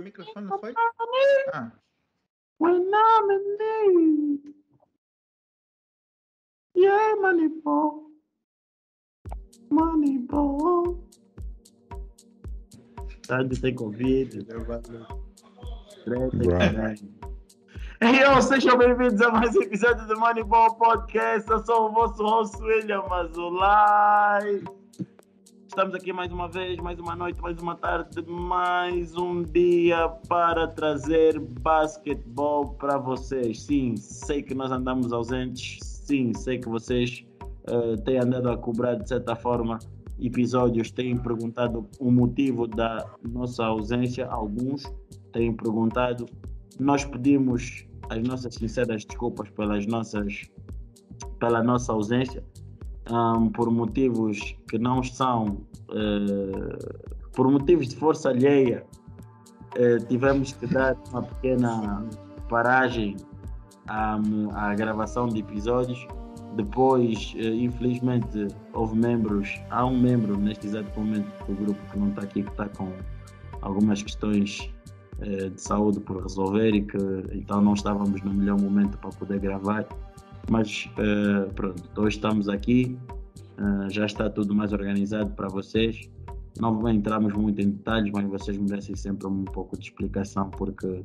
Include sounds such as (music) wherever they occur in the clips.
O microfone não foi? Ah. Yeah, money ball. Money ball. Sandy tem caralho. Hey, yo, sejam bem-vindos a mais um episódio do Moneyball Podcast. Eu sou o vosso host, William Azulay. Estamos aqui mais uma vez, mais uma noite, mais uma tarde, mais um dia para trazer basquetebol para vocês. Sim, sei que nós andamos ausentes. Sim, sei que vocês eh, têm andado a cobrar de certa forma episódios, têm perguntado o motivo da nossa ausência. Alguns têm perguntado. Nós pedimos as nossas sinceras desculpas pelas nossas, pela nossa ausência ahm, por motivos que não são, eh, por motivos de força alheia, eh, tivemos que dar uma pequena paragem à, à gravação de episódios. Depois, eh, infelizmente, houve membros, há um membro neste exato momento do grupo que não está aqui, que está com algumas questões de saúde por resolver e que então não estávamos no melhor momento para poder gravar. Mas eh, pronto, hoje estamos aqui, eh, já está tudo mais organizado para vocês. Não entramos muito em detalhes, mas vocês merecem sempre um pouco de explicação porque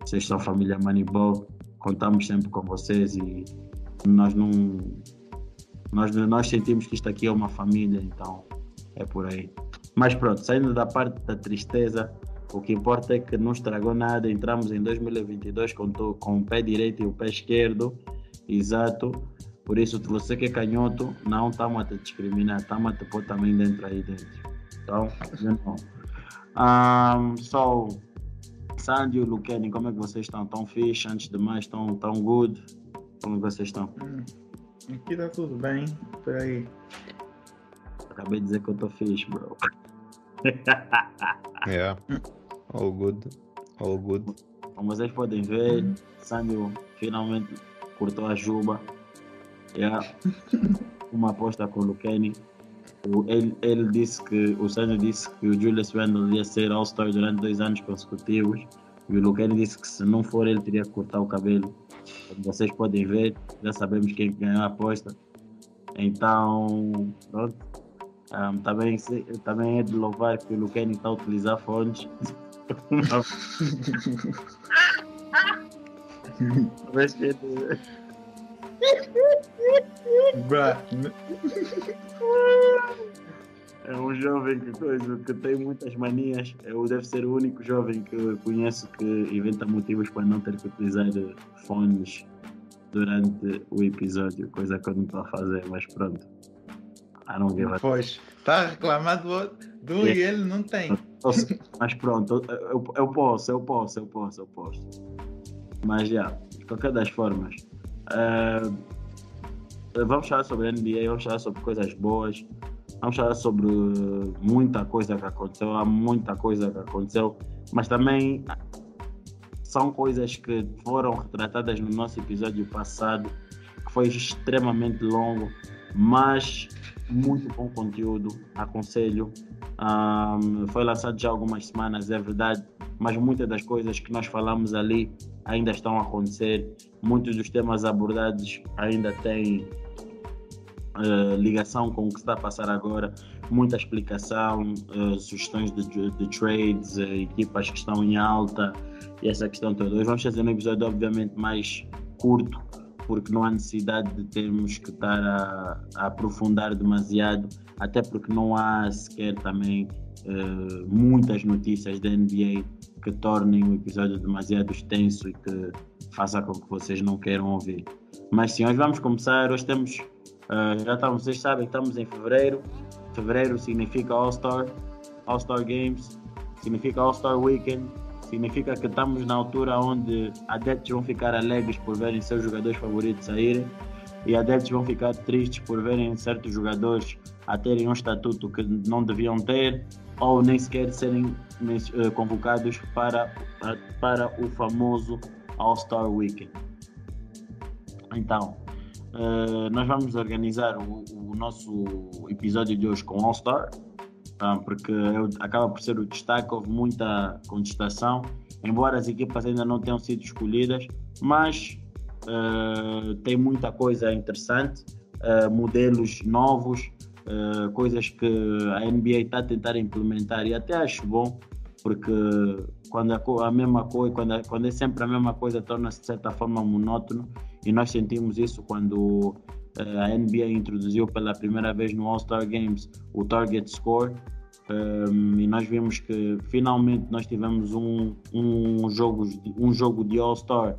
vocês são família Moneyball, contamos sempre com vocês e nós não. Nós, nós sentimos que isto aqui é uma família, então é por aí. Mas pronto, saindo da parte da tristeza, o que importa é que não estragou nada. Entramos em 2022 com, com o pé direito e o pé esquerdo, exato. Por isso, se você que é canhoto, não estamos a te discriminar, estamos a te pôr também dentro aí dentro. Então, não. Um, so, e Luqueni, como é que vocês estão? Tão fixe? Antes de mais, estão tão good? Como é vocês estão? Hum, Aqui tá tudo bem, por aí. Acabei de dizer que eu tô fixe, bro. Yeah. (laughs) All good. All good. Como vocês podem ver, Sandy finalmente cortou a juba. Yeah. Uma aposta com o. O- Ele, ele disse que, o Sandy disse que o Julius Randle ia ser All-Star durante dois anos consecutivos. E o Luqueni disse que se não for, ele teria que cortar o cabelo. Como vocês podem ver, já sabemos quem ganhou a aposta. Então, pronto. Um, também, também é de louvar que o Luqueni está a utilizar fones. (laughs) (laughs) Mas Bruh. é um jovem que, coisa, que tem muitas manias. Eu deve ser o único jovem que eu conheço que inventa motivos para não ter que utilizar fones durante o episódio, coisa que eu não estou a fazer, mas pronto. I don't give a Pois, tá reclamando do outro do e ele não tem. Mas pronto, eu, eu posso, eu posso, eu posso, eu posso. Mas já, de qualquer das formas. eh, vamos falar sobre a NBA, vamos falar sobre coisas boas, vamos falar sobre muita coisa que aconteceu, há muita coisa que aconteceu, mas também são coisas que foram retratadas no nosso episódio passado, que foi extremamente longo, mas muito bom conteúdo, aconselho. Um, foi lançado já algumas semanas, é verdade, mas muitas das coisas que nós falamos ali ainda estão a acontecer. Muitos dos temas abordados ainda têm eh, ligação com o que está a passar agora. Muita explicação, eh, sugestões de, de trades, eh, equipas que estão em alta e essa questão toda. Hoje vamos fazer um episódio, obviamente, mais curto, porque não há necessidade de termos que estar a, a aprofundar demasiado, até porque não há sequer também eh, muitas notícias da NBA que tornem o episódio demasiado extenso e que faça com que vocês não queiram ouvir. Mas sim, hoje vamos começar. Hoje temos, eh, já estamos, vocês sabem, estamos em fevereiro. Fevereiro significa All-Star, All-Star Games, significa All-Star Weekend, significa que estamos na altura onde adeptos vão ficar alegres por verem seus jogadores favoritos saírem e adeptos vão ficar tristes por verem certos jogadores a terem um estatuto que não deviam ter ou nem sequer serem eh, convocados para, para, para o famoso All-Star Weekend. Então, eh, nós vamos organizar o, o nosso episódio de hoje com All-Star. Ah, porque eu- acaba por ser o destaque, houve muita contestação, embora as equipas ainda não tenham sido escolhidas, mas eh, tem muita coisa interessante, eh, modelos novos, eh, coisas que a NBA está a tentar implementar e até acho bom, porque quando a, a mesma coisa, quando, é- quando é sempre a mesma coisa, torna-se de certa forma monótono e nós sentimos isso quando a NBA introduziu pela primeira vez no All-Star Games o Target Score um, e nós vimos que finalmente nós tivemos um, um, jogo, um jogo de All-Star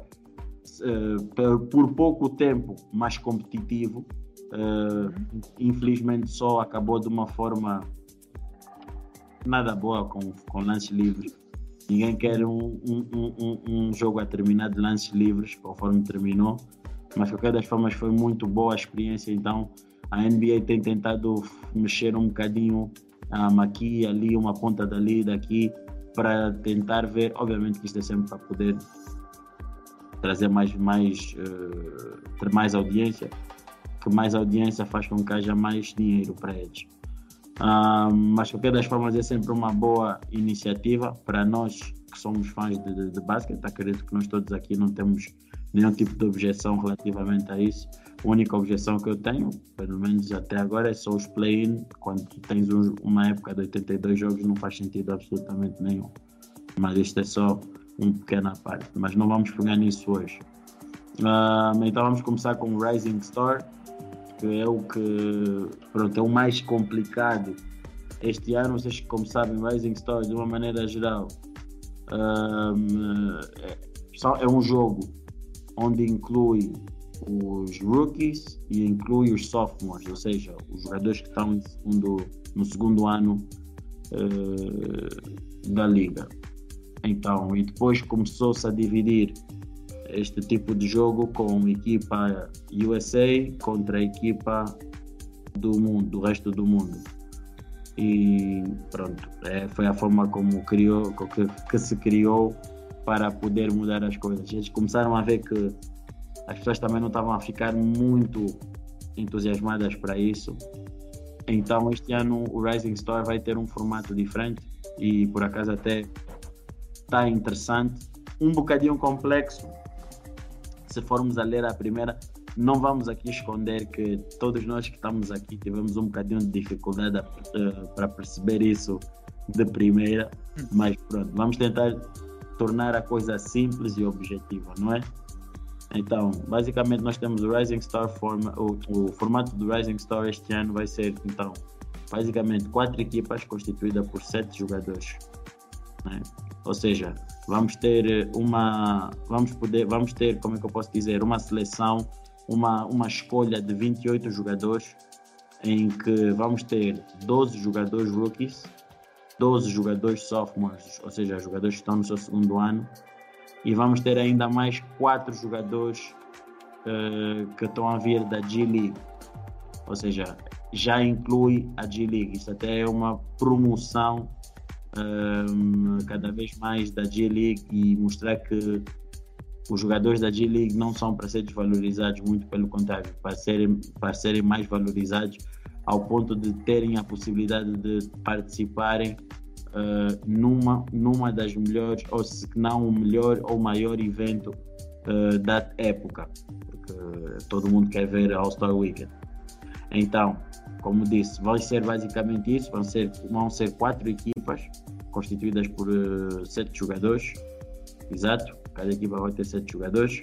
eh, por, por pouco tempo mais competitivo. Eh, infelizmente só acabou de uma forma nada boa com, com lances livres. Ninguém quer um, um, um- um jogo a terminar de lances livres, conforme terminou. Mas de qualquer das formas foi muito boa a experiência. Então a NBA tem tentado mexer um bocadinho um, aqui e ali, uma ponta dali, daqui, para tentar ver. Obviamente que isto é sempre para poder trazer mais, mais, eh, ter mais audiência, que mais audiência faz com que haja mais dinheiro para eles. Ah, mas de qualquer das formas é sempre uma boa iniciativa para nós que somos fãs de, de, de basquete. Acredito que nós todos aqui não temos nenhum tipo de objeção relativamente a isso. A única objeção que eu tenho, pelo menos até agora, é só os play-in. Quando tens um- uma época de 82 jogos, não faz sentido absolutamente nenhum. Mas isto é só um pequena parte. Mas não vamos pegar nisso hoje. Ah, então vamos começar com o Rising Star, que é o que pronto, é o mais complicado este ano. Vocês, como sabem, Rising Star, de uma maneira geral, ah, é, é um jogo onde inclui os rookies e inclui os sophomores, ou seja, os jogadores que estão segundo- no segundo ano eh, da liga. Então, e depois começou-se a dividir este tipo de jogo com equipa USA contra a equipa do mundo, do resto do mundo. E pronto, é, foi a forma como criou, que, que se criou para poder mudar as coisas. Eles começaram a ver que as pessoas também não estavam a ficar muito entusiasmadas para isso. Então este ano o Rising Star vai ter um formato diferente e por acaso até está interessante, um bocadinho complexo. Se formos a ler a primeira, não vamos aqui esconder que todos nós que estamos aqui tivemos um bocadinho de dificuldade eh, para perceber isso de primeira, mas pronto, vamos tentar tornar a coisa simples e objetiva, não é? Então, basicamente nós temos o Rising Star forma, o, o formato do Rising Star este ano vai ser então basicamente quatro equipas constituídas por sete jogadores, né? Ou seja, vamos ter uma vamos poder vamos ter como é que eu posso dizer uma seleção uma uma escolha de 28 jogadores em que vamos ter 12 jogadores rookies 12 jogadores sophomores, ou seja, jogadores que estão no seu segundo ano, e vamos ter ainda mais quatro jogadores eh, que estão a vir da G-League, ou seja, já inclui a G-League. Isto até é uma promoção ehm, cada vez mais da G-League e mostrar que os jogadores da G-League não são para ser desvalorizados, muito pelo contrário, para serem, para serem mais valorizados ao ponto de terem a possibilidade de participarem eh, numa, numa das melhores, ou se não o melhor ou maior evento eh, da época, porque todo mundo quer ver All-Star Weekend. Então, como disse, vai ser basicamente isso, vão ser, vão ser quatro equipas constituídas por eh, sete jogadores, exato, cada equipa vai ter sete jogadores.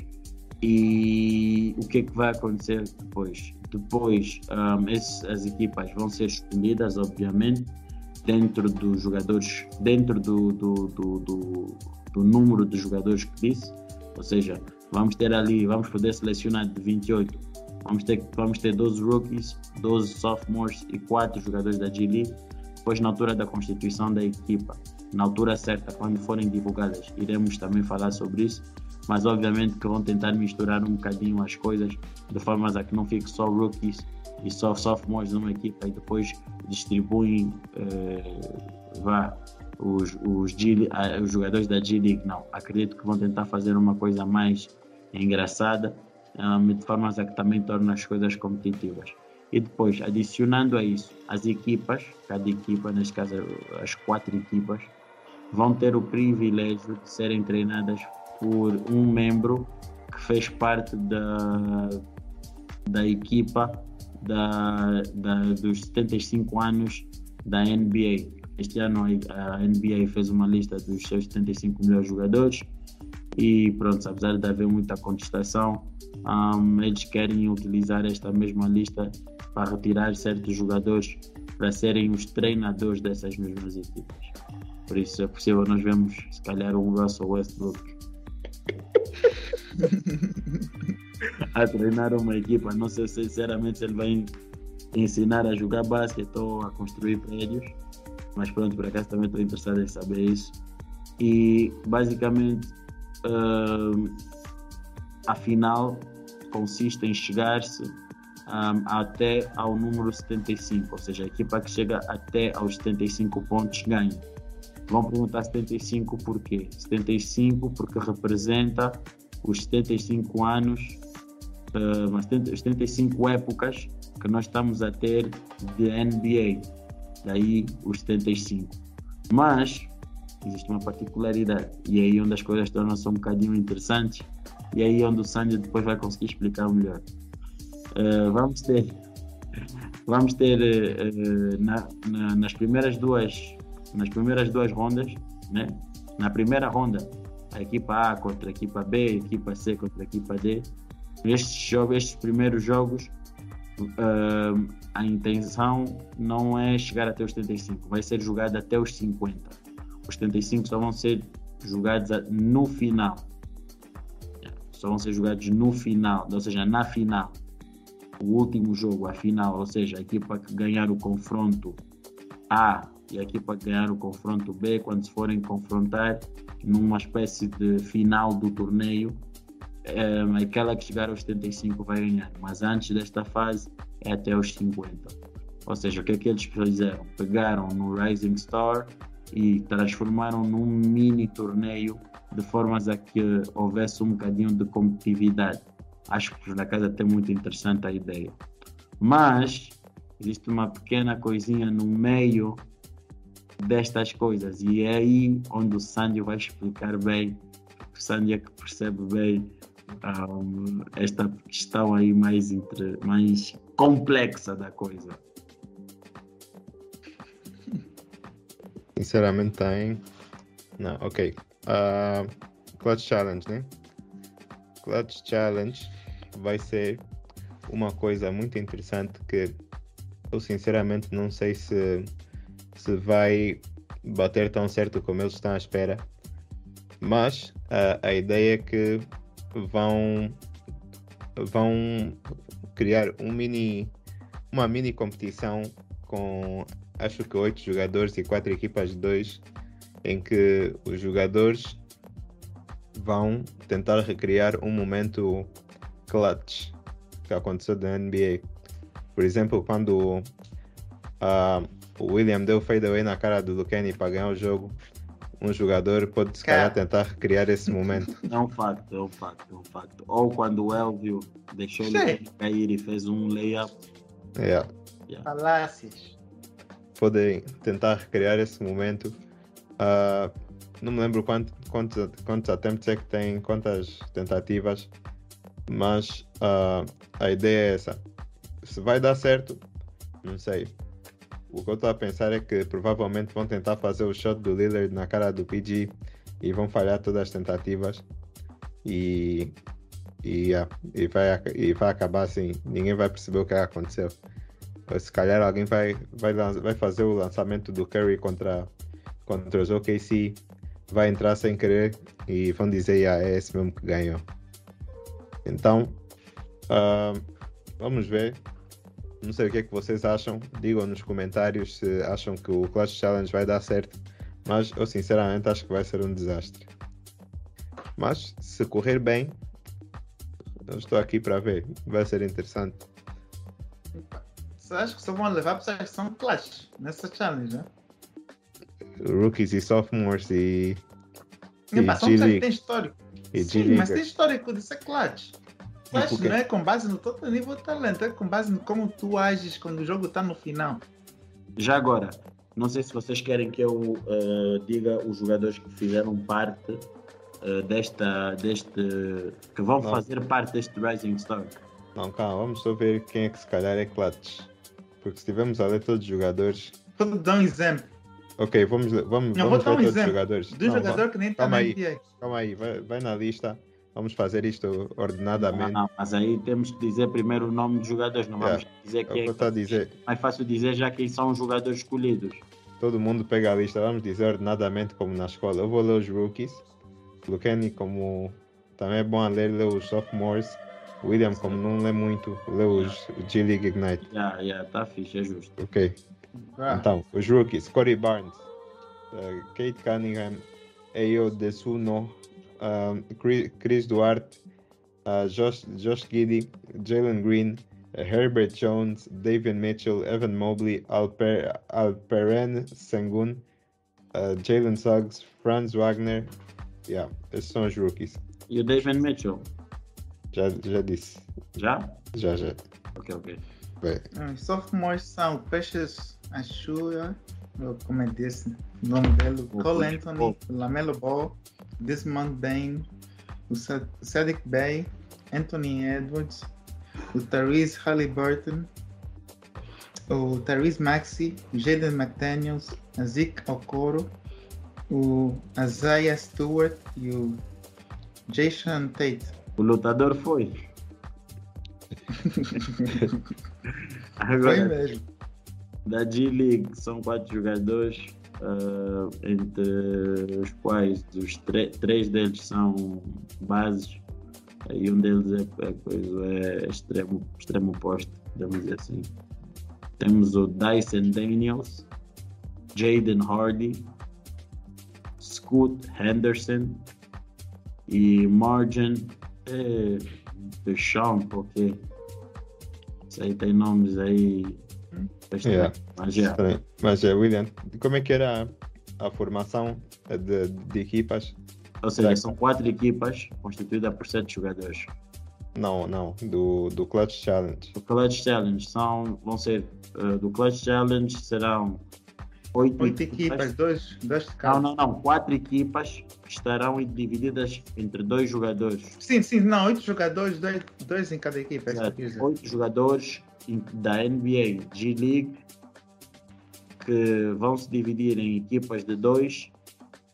E o que é que vai acontecer depois? Depois, um, esses- as equipas vão ser escolhidas, obviamente, dentro dos jogadores, dentro do, do, do, do, do número de jogadores que disse. Ou seja, vamos ter ali, vamos poder selecionar de 28. Vamos ter, vamos ter 12 rookies, 12 sophomores e 4 jogadores da G-League. Depois, na altura da constituição da equipa, na altura certa, quando forem divulgadas, iremos também falar sobre isso. Mas, obviamente, que vão tentar misturar um bocadinho as coisas de forma a que não fique só rookies e só sophomores numa equipa e depois distribuem eh, vá, os, os, G, ah, os jogadores da G-League. Não, acredito que vão tentar fazer uma coisa mais engraçada, ah, de forma a que também torne as coisas competitivas. E depois, adicionando a isso, as equipas, cada equipa, neste caso as quatro equipas, vão ter o privilégio de serem treinadas por um membro que fez parte da, da equipa da, da, dos 75 anos da NBA. Este ano a NBA fez uma lista dos seus 75 melhores jogadores e pronto, apesar de haver muita contestação, um, eles querem utilizar esta mesma lista para retirar certos jogadores para serem os treinadores dessas mesmas equipas. Por isso é possível nós vemos se calhar um Russell Westbrook (laughs) a treinar uma equipa. Não sei sinceramente se ele vai ensinar a jogar basquete ou a construir prédios, mas pronto, por acaso também estou interessado em saber isso. E basicamente uh, a final consiste em chegar-se um, até ao número 75, ou seja, a equipa que chega até aos 75 pontos ganha. Vão perguntar 75 por quê? 75 porque representa os 75 anos, uh, as 75 épocas que nós estamos a ter de NBA. Daí os 75. Mas existe uma particularidade, e é aí onde as coisas tornam-se um bocadinho interessantes, e é aí onde o Sandy depois vai conseguir explicar melhor. Uh, vamos ter, (laughs) vamos ter uh, na, na, nas primeiras duas nas primeiras duas rondas, né? Na primeira ronda, a equipa A contra a equipa B, a equipa C contra a equipa D. Estes jogos, estes primeiros jogos, uh, a intenção não é chegar até os 75, vai ser jogado até os 50. Os 75 só vão ser jogados no final. Só vão ser jogados no final, ou seja, na final. O último jogo, a final, ou seja, a equipa que ganhar o confronto A e a equipa ganhar o confronto B, quando se forem confrontar numa espécie de final do torneio, é, aquela que chegar aos 75 vai ganhar, mas antes desta fase é até os 50. Ou seja, o que é que eles fizeram? Pegaram no Rising Star e transformaram num mini torneio de formas a que houvesse um bocadinho de competitividade. Acho que na casa tem muito interessante a ideia. Mas existe uma pequena coisinha no meio destas coisas. E é aí onde o Sandy vai explicar bem, o Sandy é que percebe bem um, esta questão aí mais, entre, mais complexa da coisa. Sinceramente tem. Não, ok. Uh, Clutch Challenge, né? Clutch Challenge vai ser uma coisa muito interessante que eu sinceramente não sei se se vai bater tão certo como eles estão à espera. Mas a, a ideia é que vão, vão criar um mini, uma mini competição com acho que oito jogadores e quatro equipas de dois, em que os jogadores vão tentar recriar um momento clutch que aconteceu na NBA. Por exemplo, quando uh, o William deu fadeaway na cara do Kenny para ganhar o jogo, um jogador pode se calhar tentar criar esse momento. É um facto, é um facto, é um facto. Ou quando o Elvio deixou ele cair e fez um layup. Yeah. yeah. Falácias. Podem tentar criar esse momento. Uh, não me lembro quanto, quantos, quantos attempts é que tem, quantas tentativas, mas uh, a ideia é essa. Se vai dar certo, não sei. O que eu estou a pensar é que provavelmente vão tentar fazer o shot do Lillard na cara do PG e vão falhar todas as tentativas. E, e, yeah, e, vai, e vai acabar assim, ninguém vai perceber o que aconteceu. Se calhar alguém vai, vai, vai fazer o lançamento do Curry contra, contra os OKC, vai entrar sem querer e vão dizer, yeah, é esse mesmo que ganhou. Então, uh, vamos ver não sei o que é que vocês acham. Digam nos comentários se acham que o Clash Challenge vai dar certo. Mas eu sinceramente acho que vai ser um desastre. Mas se correr bem, eu estou aqui para ver. Vai ser interessante. Acha que só vão levar pessoas que são Clash nessa challenge, né? Rookies e sophomores e. E, são que tem histórico. E Sim, mas tem histórico de ser Clutch. Mas não é com base no teu nível de talento, é com base no como tu ages quando o jogo está no final. Já agora, não sei se vocês querem que eu eh, diga os jogadores que fizeram parte eh, desta, deste, que vão Não. fazer parte deste Rising Star. Não, calma, vamos só ver quem é que se calhar é clutch. Porque se tivermos a ler todos os jogadores. Vou dar um exemplo Ok, vamos, ler- vamos, Não, vamos vou dar ler um todos os exemplo jogadores. de um Não, jogador que nem está calma na aí. NBA. Calma aí, vai, vai na lista. Vamos fazer isto ordenadamente. Não, mas aí temos que dizer primeiro o nome dos jogadores, não vamos dizer É o que quem eu é estou a dizer. mais fácil dizer já quem são os jogadores escolhidos. Todo mundo pega a lista, vamos dizer ordenadamente como na escola. Eu vou ler os rookies. Luqueni, como também é bom a ler, lê os sophomores. William, como não lê muito, lê os G-League Ignite. Já, já, tá fixe, é justo. Ok. Ah, Então, os rookies, Corey Barnes, uh, Kate Cunningham, Ayo Desuno, Chris, Chris Duarte, uh, Josh, Josh Giddy, Jalen Green, uh, Herbert Jones, David Mitchell, Evan Mobley, Alper, Alperen Sengun, uh, Jalen Suggs, Franz Wagner. Yeah, esses são os rookies. E o David Mitchell? Já, já disse. Já? Já, já. Ok, ok. Bem, Os sophomores são Peixes Achua, como é desse o nome dele, Cole Anthony. Lamelo Ball, Desmond Bain, o Sa- Sadiq Bey, Anthony Edwards, o Therese Halliburton, o Therese Maxey, o Jaden McDaniels, a Zeke Okoro, o Isaiah Stewart e o Jason Tate. O lutador foi. (laughs) Foi Agora, mesmo. da G-League são quatro jogadores, ah, entre os quais os três deles são bases e um deles é, é, coisa, é extremo, extremo oposto, podemos dizer assim. Temos o Dyson Daniels, Jaden Hardy, Scoot Henderson e Margin é, Duchamp, ok. Isso aí tem nomes aí. Yeah. Mas é. estranho. Mas, eh, William, como é que era a, a formação de, de equipas? Ou seja, são quatro equipas constituídas por sete jogadores. Não, não, do, do Clutch Challenge. O Clutch Challenge são, vão ser, eh, do Clutch Challenge serão oito, Oito equipas, dois, dois de Não, cada. não, não. Quatro equipas que estarão divididas entre dois jogadores. Sim, sim, não, oito jogadores, dois, dois em cada equipa. é. Oito jogadores da NBA G-League que vão se dividir em equipas de dois,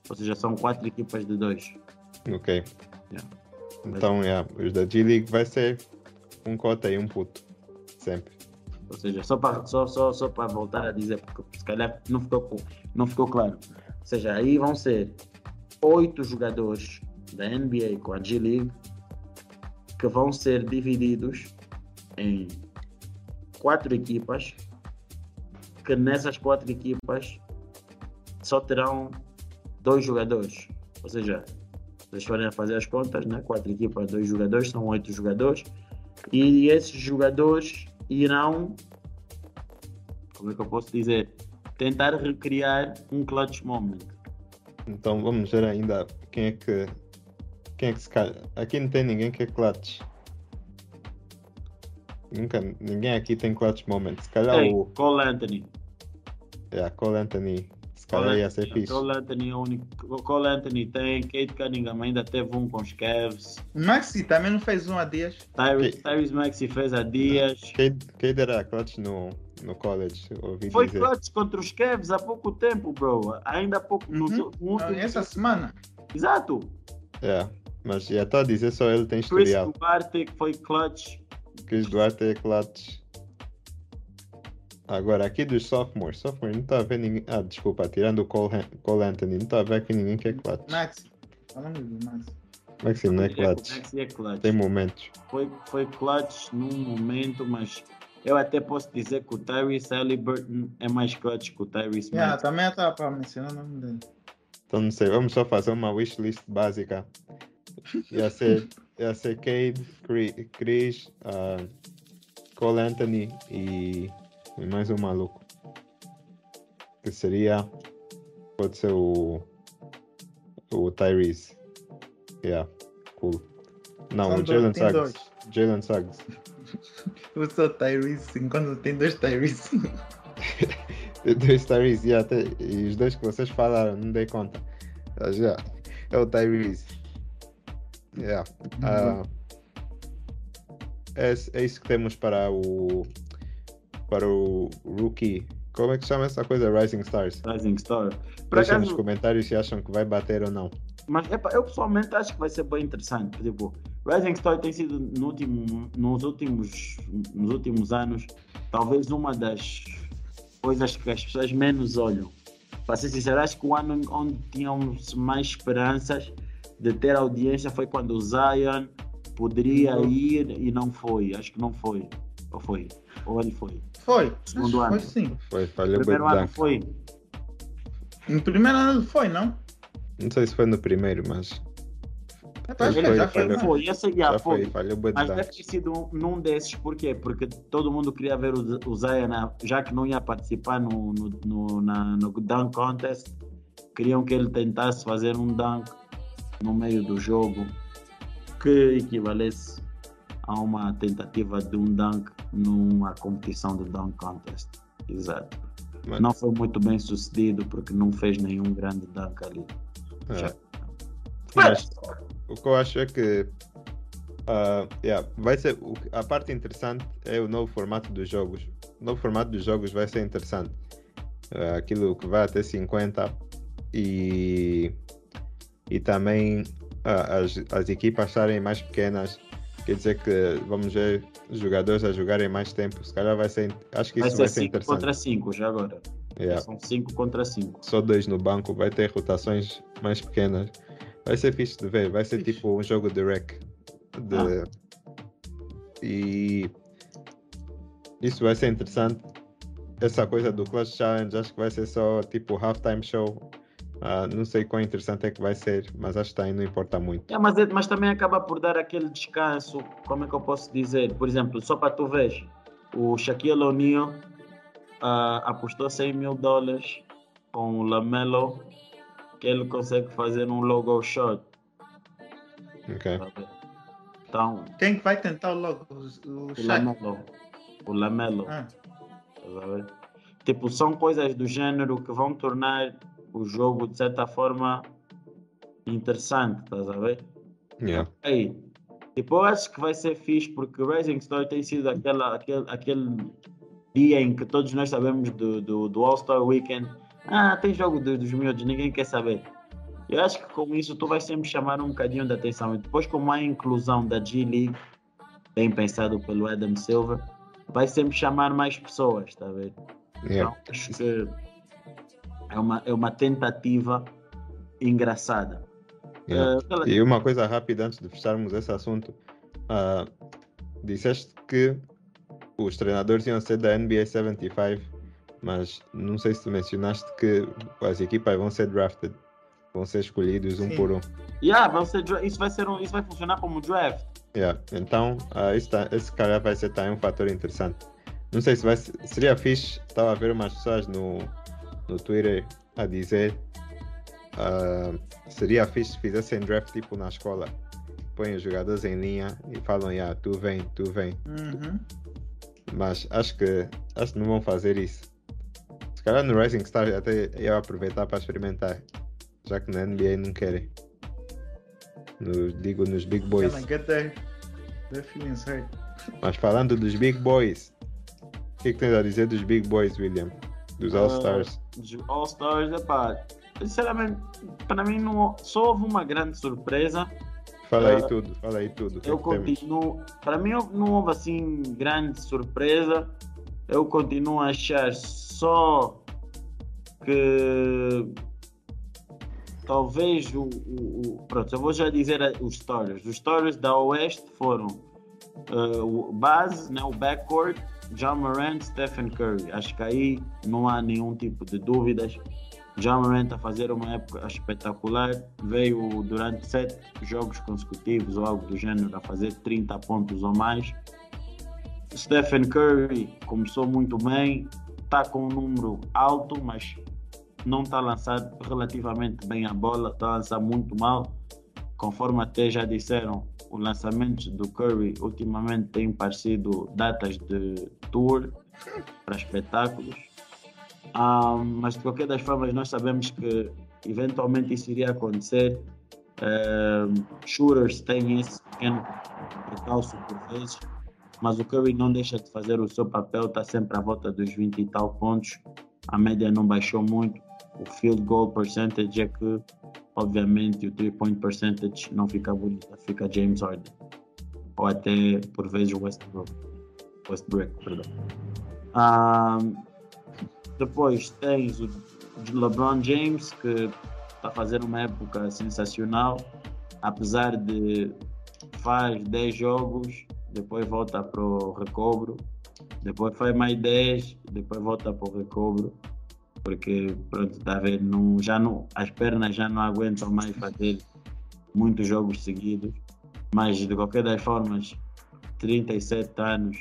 ou seja, são quatro equipas de dois. Ok. Yeah. Então, yeah, os da G-League vai ser um cota e um puto. Sempre. Ou seja, só para só, só, só voltar a dizer, porque se calhar não ficou, co- não ficou claro. Ou seja, aí vão ser oito jogadores da NBA com a G-League que vão ser divididos em quatro equipas que nessas quatro equipas só terão dois jogadores. Ou seja, se vocês forem a fazer as contas, né? quatro equipas, dois jogadores, são oito jogadores. E esses jogadores irão, como é que eu posso dizer, tentar recriar um clutch moment. Então vamos ver ainda quem é que. Quem é que se calha. Aqui não tem ninguém que é clutch. Nunca, ninguém aqui tem clutch moment. Se calhar Tem, o Cole Anthony. yeah, Cole Anthony. Se calhar ia ser fixe. Cole Anthony, é o único. Cole Anthony tem, Kate Cunningham ainda teve um com os Cavs. Maxi também não fez um a dias. Tyrese. Tyrese Maxey fez há dias. Quem, quem era clutch no, no college? Ouvi Foi dizer. clutch contra os Cavs há pouco tempo, bro. Ainda há pouco. No, Uhum. no último- Essa semana. Exato. Yeah. Mas já estou a dizer só ele tem Chris historial. Duarte que foi clutch. Chris Duarte é clutch. Agora, aqui dos sophomores. Sophomore, não estou a ver ninguém. Ah, desculpa, tirando o Cole, Cole Anthony, não estou a ver aqui ninguém que é clutch. Maxi. Falando do Maxi. Maxime não é clutch. Maxey é clutch. Tem momentos. foi, foi clutch num momento, mas eu até posso dizer que o Tyrese Halliburton é mais clutch que o Tyrese Yeah, Maxey. também estava para mencionar o nome dele. Então não sei, vamos só fazer uma wishlist básica. Ia ser, ser Cade, Chris, ah, Cole Anthony e, e mais um maluco. Que seria. Pode ser o. O Tyrese. Yeah, cool. Não, São o Jalen Suggs. Jalen Suggs. Eu sou Tyrese, enquanto tem dois Tyrese. (laughs) Dois Tyrese, yeah, e os dois que vocês falaram, não dei conta. Mas, yeah, é o Tyrese. Yeah. Ah, é, é isso que temos para o para o rookie. Como é que chama essa coisa? Rising Stars. Rising Star. Por Deixem nos comentários se acham que vai bater ou não. mas epa, eu pessoalmente acho que vai ser bem interessante. Tipo, Rising Star tem sido no último, nos, últimos, nos últimos anos talvez uma das coisas que as pessoas menos olham. Para ser sincero, acho que o ano onde tínhamos mais esperanças de ter audiência foi quando o Zion poderia ir e não foi. Acho que não foi. Ou foi? Ou ele foi? Foi. Segundo ano. Foi sim. Foi, falhou Primeiro ano foi. No primeiro ano foi, não? Não sei se foi no primeiro, mas acho que foi, já foi. falhou. Foi, esse já, já foi. falhou Mas deve ter sido um- num desses, por quê? Porque todo mundo queria ver o, o Zion, já que não ia participar no, no, no, na- no Dunk Contest, queriam que ele tentasse fazer um dunk no meio do jogo que equivalesse a uma tentativa de um dunk numa competição de Dunk Contest. Exato. Mas- Não foi muito bem sucedido porque não fez nenhum grande dunk ali. É. Mas o que eu acho é que ah, yeah, vai ser a parte interessante é o novo formato dos jogos. O novo formato dos jogos vai ser interessante. Ah, aquilo que vai até 50 e, e também ah, as, as equipas estarem mais pequenas. Quer dizer que vamos ver os jogadores a jogarem mais tempo. Se calhar vai ser. Acho que Vai isso ser vai ser 5 interessante. contra 5 já agora. Yeah. São 5 contra 5. só dois no banco, vai ter rotações mais pequenas. Vai ser fixe de ver, vai ser Fixe. tipo um jogo de rec. De... E isso vai ser interessante. Essa coisa do Clash Challenge, acho que vai ser só tipo halftime show. Ah, não sei quão interessante é que vai ser, mas acho que aí não importa muito. É, mas, é- mas também acaba por dar aquele descanso, como é que eu posso dizer? Por exemplo, só para tu ver, o Shaquille O'Neal ah, apostou 100 mil dólares com o Lamelo que ele consegue fazer um logo shot. Ok. tá? Então, Quem que vai tentar logo? O, o o. Lamelo. O Lamelo. Ah, ver? Tipo, são coisas do gênero que vão tornar o jogo, de certa forma, interessante, estás a ver? Yeah. Aí, tipo, eu acho que vai ser fixe porque o Rising Star tem sido aquela, aquele, aquele dia em que todos nós sabemos do, do, do All-Star Weekend. Ah, tem jogo do- dos miúdos, ninguém quer saber. Eu acho que com isso tu vai sempre chamar um bocadinho de atenção. E depois, com a inclusão da G-League, bem pensado pelo Adam Silver, vai sempre chamar mais pessoas, está a ver? Yeah. Então, acho que é uma, é uma tentativa engraçada. Yeah. Eh, pela- E uma coisa rápida antes de fecharmos esse assunto. ah, disseste que os treinadores iam ser da NBA 75, mas não sei se tu mencionaste que as equipas vão ser drafted, vão ser escolhidos um Sim. por um. Yeah, vai ser isso vai ser um, isso vai funcionar como draft. Yeah. Então, isso tá- esse cara vai ser também um fator interessante. Não sei se vai ser- seria fixe, estava a ver umas pessoas no, no Twitter a dizer ah, seria fixe se fizessem draft tipo na escola. Põem os jogadores em linha e falam, yeah, tu vem, tu vem. uhum. Mas acho que acho que não vão fazer isso. Se calhar no Rising Star até ia aproveitar para experimentar. Já que na NBA não querem. No- digo nos Big Boys. Mas falando dos Big Boys, o que, que tens a dizer dos Big Boys, William? Dos Ah, All Stars? De All Stars, epá, sinceramente, para mim não, só houve uma grande surpresa. Fala aí ah, tudo, fala aí tudo. é Eu continuo, para mim não houve assim grande surpresa. Eu continuo a achar só que talvez o, o- o- pronto, eu vou já dizer os stories. Os stories da Oeste foram eh, o base, né, o backcourt, John Morant, Stephen Curry. Acho que aí não há nenhum tipo de dúvidas. John Morant a fazer uma época espetacular, veio durante sete jogos consecutivos ou algo do gênero a fazer 30 pontos ou mais. Stephen Curry começou muito bem, está com um número alto, mas não está a lançar relativamente bem a bola, está a lançar muito mal. conforme até já disseram, o lançamento do Curry ultimamente tem parecido datas de tour para espetáculos. Ah, mas de qualquer das formas, nós sabemos que eventualmente isso iria acontecer. Ah, shooters têm esse pequeno percalço por vezes, mas o Curry não deixa de fazer o seu papel, está sempre à volta dos 20 e tal pontos. A média não baixou muito. O field goal percentage é que, obviamente, o three point percentage não fica bonito, fica James Harden. Ou até, por vezes, Westbrook. Westbrook, perdão. Ah, depois tens o LeBron James, que está fazendo uma época sensacional, apesar de faz 10 jogos, depois volta para o recobro, depois faz mais 10, depois volta para o recobro, porque pronto, está não, já não, as pernas já não aguentam mais fazer muitos jogos seguidos, mas de qualquer das formas, 37 anos,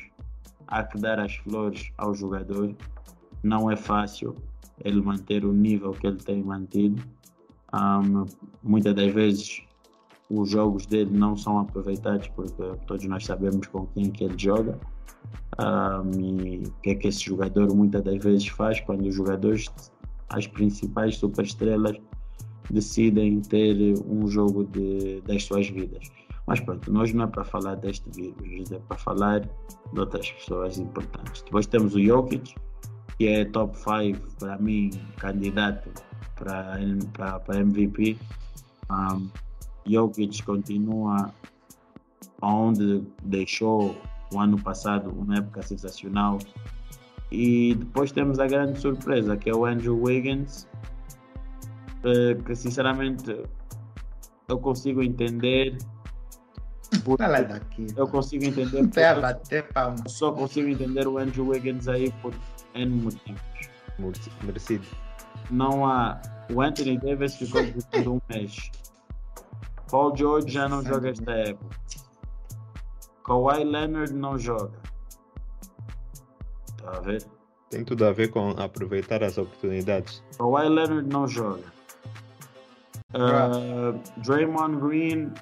há que dar as flores ao jogador. Não é fácil ele manter o nível que ele tem mantido. Um, muitas das vezes os jogos dele não são aproveitados porque todos nós sabemos com quem que ele joga um, que é que esse jogador muitas das vezes faz quando os jogadores, as principais superestrelas, decidem ter um jogo de, das suas vidas. Mas pronto, nós não é para falar deste vírus, é para falar de outras pessoas importantes. Depois temos o Jokic, que é top 5 para mim, candidato para MVP. Um, Jokic continua onde deixou o ano passado, uma época sensacional. E depois temos a grande surpresa, que é o Andrew Wiggins, eh, que sinceramente eu consigo entender. daqui. Eu consigo entender. Só consigo entender o Andrew Wiggins aí por N motivos. Mereci- Merecido. Não há. O Anthony Davis ficou por um mês. Paul George já não joga esta época. Kawhi Leonard não joga. Tá a ver? Tem tudo a ver com aproveitar as oportunidades. Kawhi Leonard não joga. Uh, Draymond Green,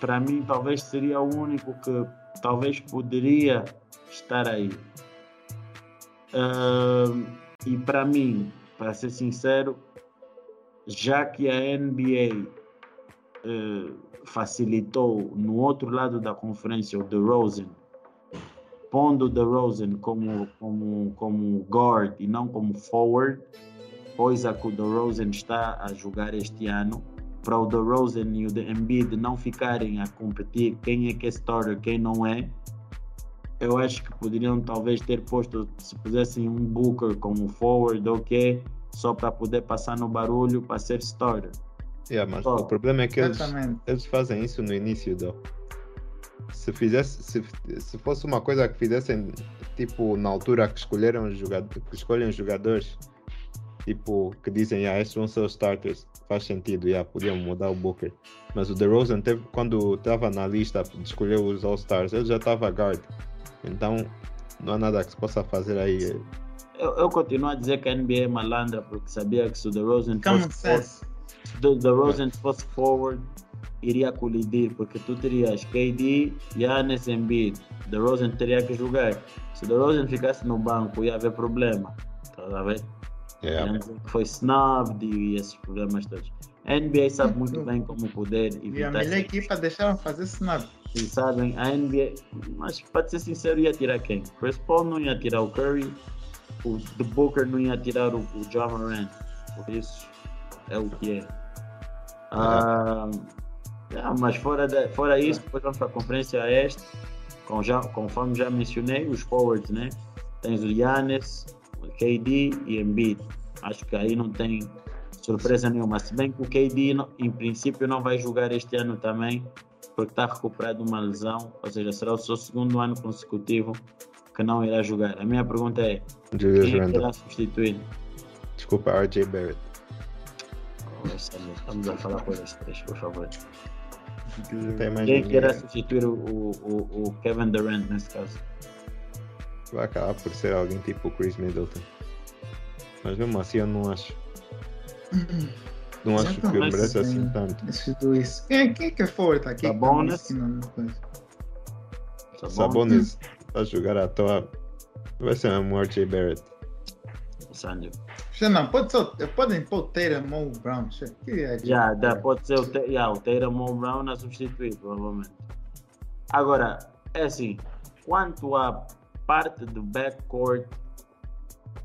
para mim, talvez seria o único que talvez poderia estar aí. Uh, e para mim, para ser sincero, já que a NBA facilitou no outro lado da conferência o DeRozan, pondo DeRozan como, como, como guard e não como forward, coisa que o DeRozan está a jogar este ano, para o DeRozan e o de Embiid não ficarem a competir quem é que é starter, quem não é, eu acho que poderiam talvez ter posto, se pusessem um Booker como forward, ok, só para poder passar no barulho para ser starter. Yeah, mas Oh. o problema é que eles, eles fazem isso no início, do. Se fizesse, se, se fosse uma coisa que fizessem tipo na altura que escolheram os jogadores, que escolhem os jogadores, tipo que dizem, ah, estes vão ser os starters, faz sentido, yeah, podiam mudar o Booker. Mas o DeRozan teve quando estava na lista de escolher os All Stars, ele já estava guard. Então não há nada que se possa fazer aí. Eu, eu continuo a dizer que a NBA é malandra porque sabia que se o DeRozan fosse sense. The, the Rosen fosse forward, iria colidir, porque tu terias KD, Giannis, Embiid. The Rosen teria que jogar. Se o Rosen ficasse no banco, ia haver problema. Tá a ver? Yeah. Dizer que Foi snubbed e esses problemas todos. A NBA sabe muito bem como poder E a evitar melhor equipa deixaram fazer snap. E sabem, a NBA, mas para ser sincero, ia tirar quem? Chris Paul não ia tirar o Curry, o The Booker não ia tirar o, o John Morant. Por isso, é o que é. Ah, yeah, mas fora, da- fora isso, depois vamos para a Conferência Este, com já, conforme já mencionei, os forwards, né? Tens o Giannis, o KD e Embiid. Acho que aí não tem surpresa nenhuma. Se bem que o KD, em princípio, não vai jogar este ano também, porque está recuperado de uma lesão, ou seja, será o seu segundo ano consecutivo que não irá jogar. A minha pergunta é: Julius quem é irá substituir? Desculpa, RJ Barrett. Estamos a falar coisas três, por favor. Quem é que ninguém. substituir o, o, o Kevin Durant nesse caso? Vai acabar por ser alguém tipo o Chris Middleton. Mas mesmo assim eu não acho. não acho que Exatamente. merece assim Sim. tanto. Esses dois. Quem, quem que é forte aqui? Sabonis. Que tá? Sabonis a jogar à toa. Vai ser mesmo o RJ Barrett. Sandy. Não, pode só, podem pôr o Tatum Mo Brown. já, Que é, Já, dá, pode ser o, yeah, o Tatum Mo Brown a substituir, provavelmente. Agora, é assim, quanto à parte do backcourt,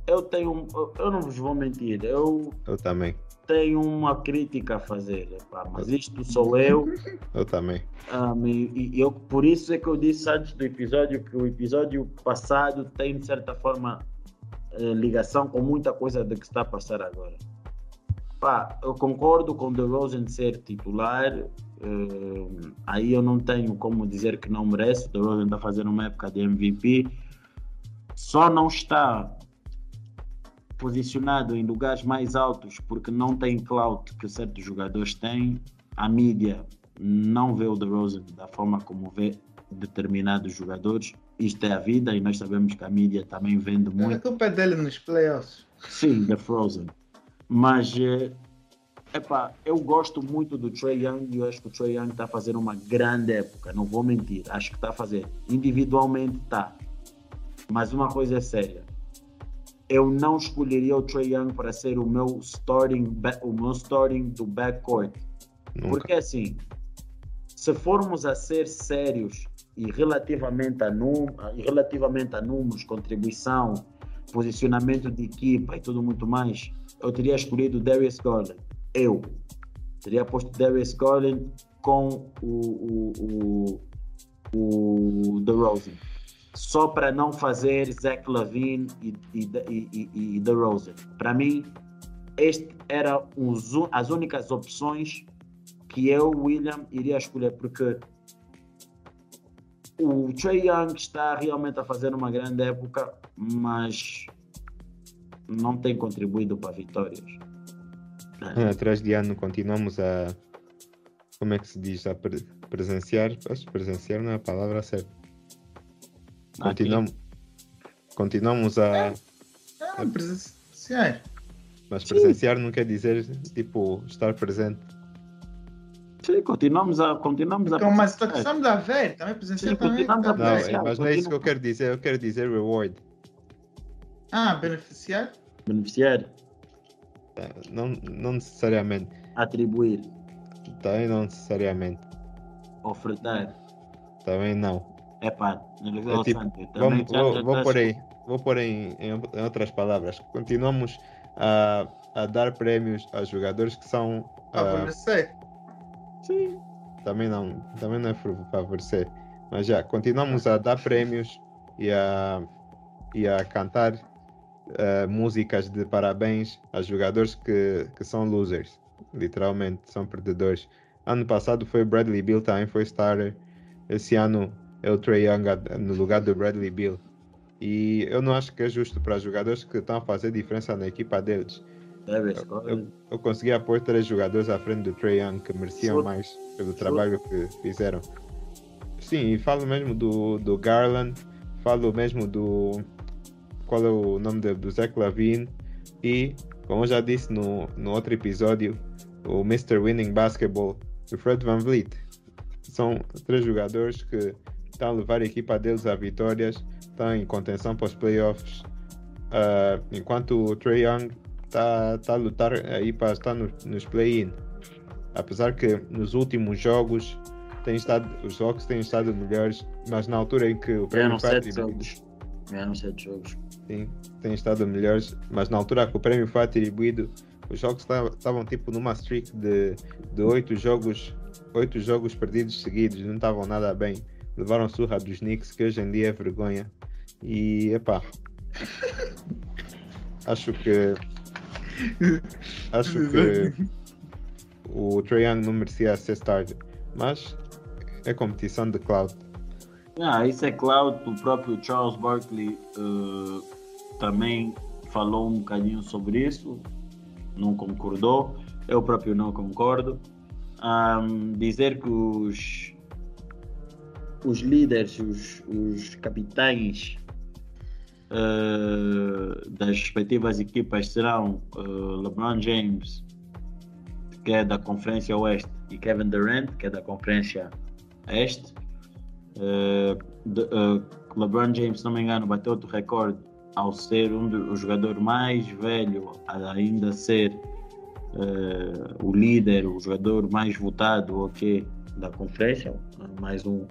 eu tenho, um- eu- eu não vos vou mentir, eu Eu também. tenho uma crítica a fazer, epá, mas isto sou eu, (laughs) Eu também. um, e, e eu, por isso é que eu disse antes do episódio que o episódio passado tem, de certa forma, eh, ligação com muita coisa do que está a passar agora. Pá, eu concordo com o DeRozan ser titular, eh, aí eu não tenho como dizer que não merece, o DeRozan está fazendo uma época de MVP, só não está posicionado em lugares mais altos porque não tem clout que certos jogadores têm, a mídia não vê o DeRozan da forma como vê determinados jogadores. Isto é a vida e nós sabemos que a mídia também vende A muito. culpa é dele nos playoffs. Sim, The Frozen. Mas, eh, epá, eu gosto muito do Trey Young e eu acho que o Trey Young está a fazer uma grande época, não vou mentir. Acho que está a fazer. Individualmente está. Mas uma coisa é séria. Eu não escolheria o Trey Young para ser o meu starting, o meu starting do backcourt. Nunca. Porque assim, se formos a ser sérios e relativamente a, num, e relativamente a números, contribuição, posicionamento de equipa e tudo muito mais, eu teria escolhido Darius Garland. Eu teria posto Darius Garland com o, o, o, o DeRozan. Só para não fazer Zach Lavine e, e, e, e, DeRozan. Para mim, este era os u- as únicas opções que eu, William, iria escolher, porque o Trey Young está realmente a fazer uma grande época, mas não tem contribuído para vitórias. Ano atrás de ano continuamos a. Como é que se diz? A pre- presenciar. Acho que presenciar não é a palavra certa. Continuamos, continuamos a. Ah, presenciais. Mas presenciar não quer dizer tipo estar presente. Sim, continuamos a. Continuamos a Então, mas estamos a ver, também presencial Sim, também. a tá Não, é- mas não é isso que eu quero dizer. Eu quero dizer reward. Ah, beneficiar? beneficiar, Tá? Não, não necessariamente. atribuir, Também não necessariamente. ofertar. Também não. É pá, É tipo, Vamos, vou, vou pôr aí, vou pôr em, em, em outras palavras. Continuamos a, a dar prémios a jogadores que são ah, Favorecer? Sim. também não, também não é favorecer, mas já continuamos a dar prémios e a, e a cantar ah, músicas de parabéns a jogadores que, que são losers, literalmente são perdedores. Ano passado foi Bradley Bill também foi starter. Esse ano é o Trey Young no lugar do Bradley Bill. E eu não acho que é justo para jogadores que estão a fazer diferença na equipa deles. Deve Eu, eu consegui pôr três jogadores à frente do Trey Young que mereciam mais pelo trabalho que fizeram. Sim, e falo mesmo do, do Garland, falo mesmo do. Qual é o nome dele? Do Zach Lavine. E, como eu já disse no, no outro episódio, o Mr. Winning Basketball, o Fred Van Vliet. São três jogadores que estão a levar a equipa deles a vitórias, estão em contenção para os playoffs. Ah, enquanto o Trey Young está tá a lutar aí para estar no- nos play-in. Apesar que nos últimos jogos tem estado, os jogos têm estado melhores, mas na altura em que o prémio atribuído, jogos. Ganharam sete jogos. sim, têm estado melhores, mas na altura que o prémio foi atribuído, os jogos estavam- estavam tipo numa streak de, de oito jogos, oito jogos perdidos seguidos, não estavam nada bem. Levaram surra dos Knicks, que hoje em dia é vergonha. E epá. (laughs) acho que acho que o Trae Young não merecia ser starter, mas é competição de cloud. Ah, isso é claro, o próprio Charles Barkley eh, também falou um bocadinho sobre isso, não concordou, eu próprio não concordo. Ahm, dizer que os, os líderes, os, os capitães eh, das respectivas equipas serão eh, LeBron James, que é da Conferência Oeste, e Kevin Durant, que é da Conferência Este. Uh, de, uh, LeBron James, se não me engano, bateu outro recorde ao ser um do, o jogador mais velho a ainda ser uh, o líder, o jogador mais votado okay, da conferência. Mais um,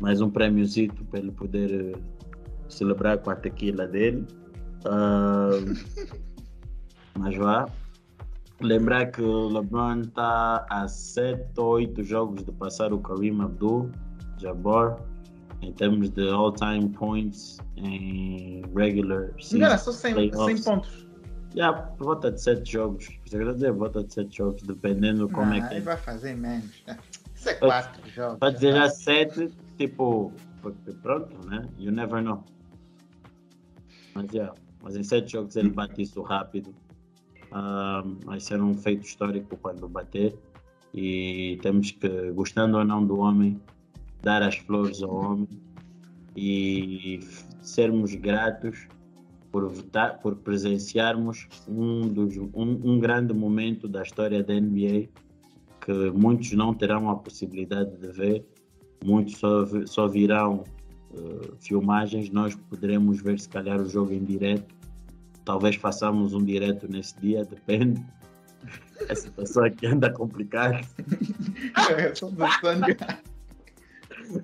mais um prémiozito para ele poder celebrar com a tequila dele. (laughs) mas vá. Lembrar que o LeBron está a 7 ou 8 jogos de passar o Kareem Abdul Jabbar em termos de all-time points em regular season. Não, só 100, 100 pontos. Yeah, por volta de 7 jogos. Quer dizer, volta de 7 jogos, dependendo como é que. Ele vai fazer menos. Isso é 4 jogos. Pode dizer já 7, tipo, pronto, né? You never know. Mas, yeah, mas em 7 jogos ele bate isso rápido. Um, vai ser um feito histórico quando bater. E temos que, gostando ou não do homem, dar as flores ao homem e sermos gratos por votar, por presenciarmos um, dos, um, um, grande momento da história da NBA que muitos não terão a possibilidade de ver, muitos só, só virão uh, filmagens, nós poderemos ver se calhar o jogo em direto, talvez façamos um direto nesse dia, depende. (laughs) A situação aqui anda complicada. (laughs)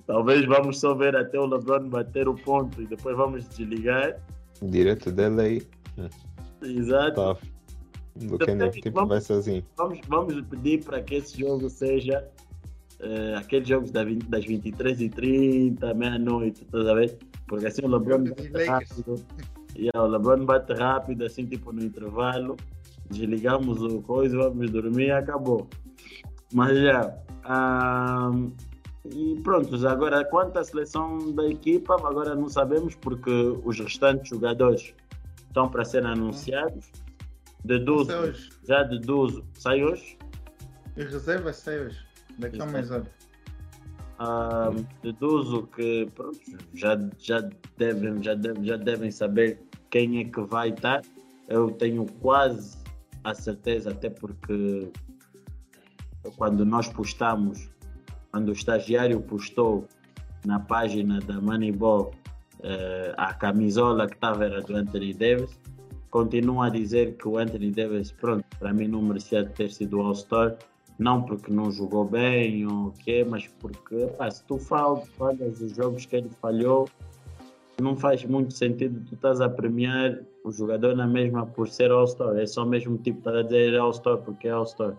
Talvez vamos só ver até o LeBron bater o ponto e depois vamos desligar. Direto dele aí. Exato. Tá. Do tipo, vamos, vai sozinho. Vamos, vamos pedir para que esse jogo seja uh, aqueles jogos das 23h30, meia-noite, toda vez. Porque assim o LeBron bate rápido. Yeah, o LeBron bate rápido, assim, tipo no intervalo. Desligamos o coisa, vamos dormir e acabou. Mas já. Um, e pronto, agora quanto à seleção da equipa, agora não sabemos porque os restantes jogadores estão para ser anunciados. Deduzo, já deduzo, sai hoje? Os reservas sai hoje, daqui a mais hora. Ah, deduzo que pronto, já, já, devem, já, devem, já devem saber quem é que vai estar. Eu tenho quase a certeza, até porque quando nós postamos quando o estagiário postou na página da Moneyball uh, a camisola que estava era do Anthony Davis, continua a dizer que o Anthony Davis, pronto, para mim não merecia ter sido All-Star, não porque não jogou bem ou o quê, mas porque pá, se tu falhas os jogos que ele falhou, não faz muito sentido tu estás a premiar o jogador na mesma por ser All-Star. É só mesmo tipo para dizer All-Star porque é All-Star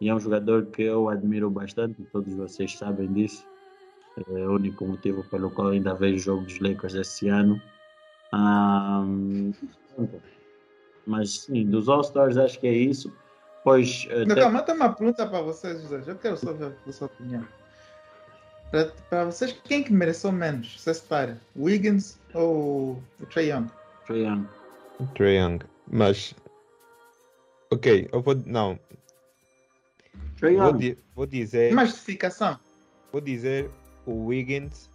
e é um jogador que eu admiro bastante, todos vocês sabem disso. É o único motivo pelo qual ainda vejo o jogo dos Lakers esse ano. Um, mas sim, dos All-Stars acho que é isso. Pois, Não, até... Calma, tem uma pergunta para vocês, José. Eu quero só ver a sua opinião. Para, para vocês, quem que mereceu menos, se separa? Wiggins ou o Trey Young? Trey Young. Trey Young. Mas, ok, eu vou. Não, Vou, di vou dizer. Massificação. Vou dizer o Wiggins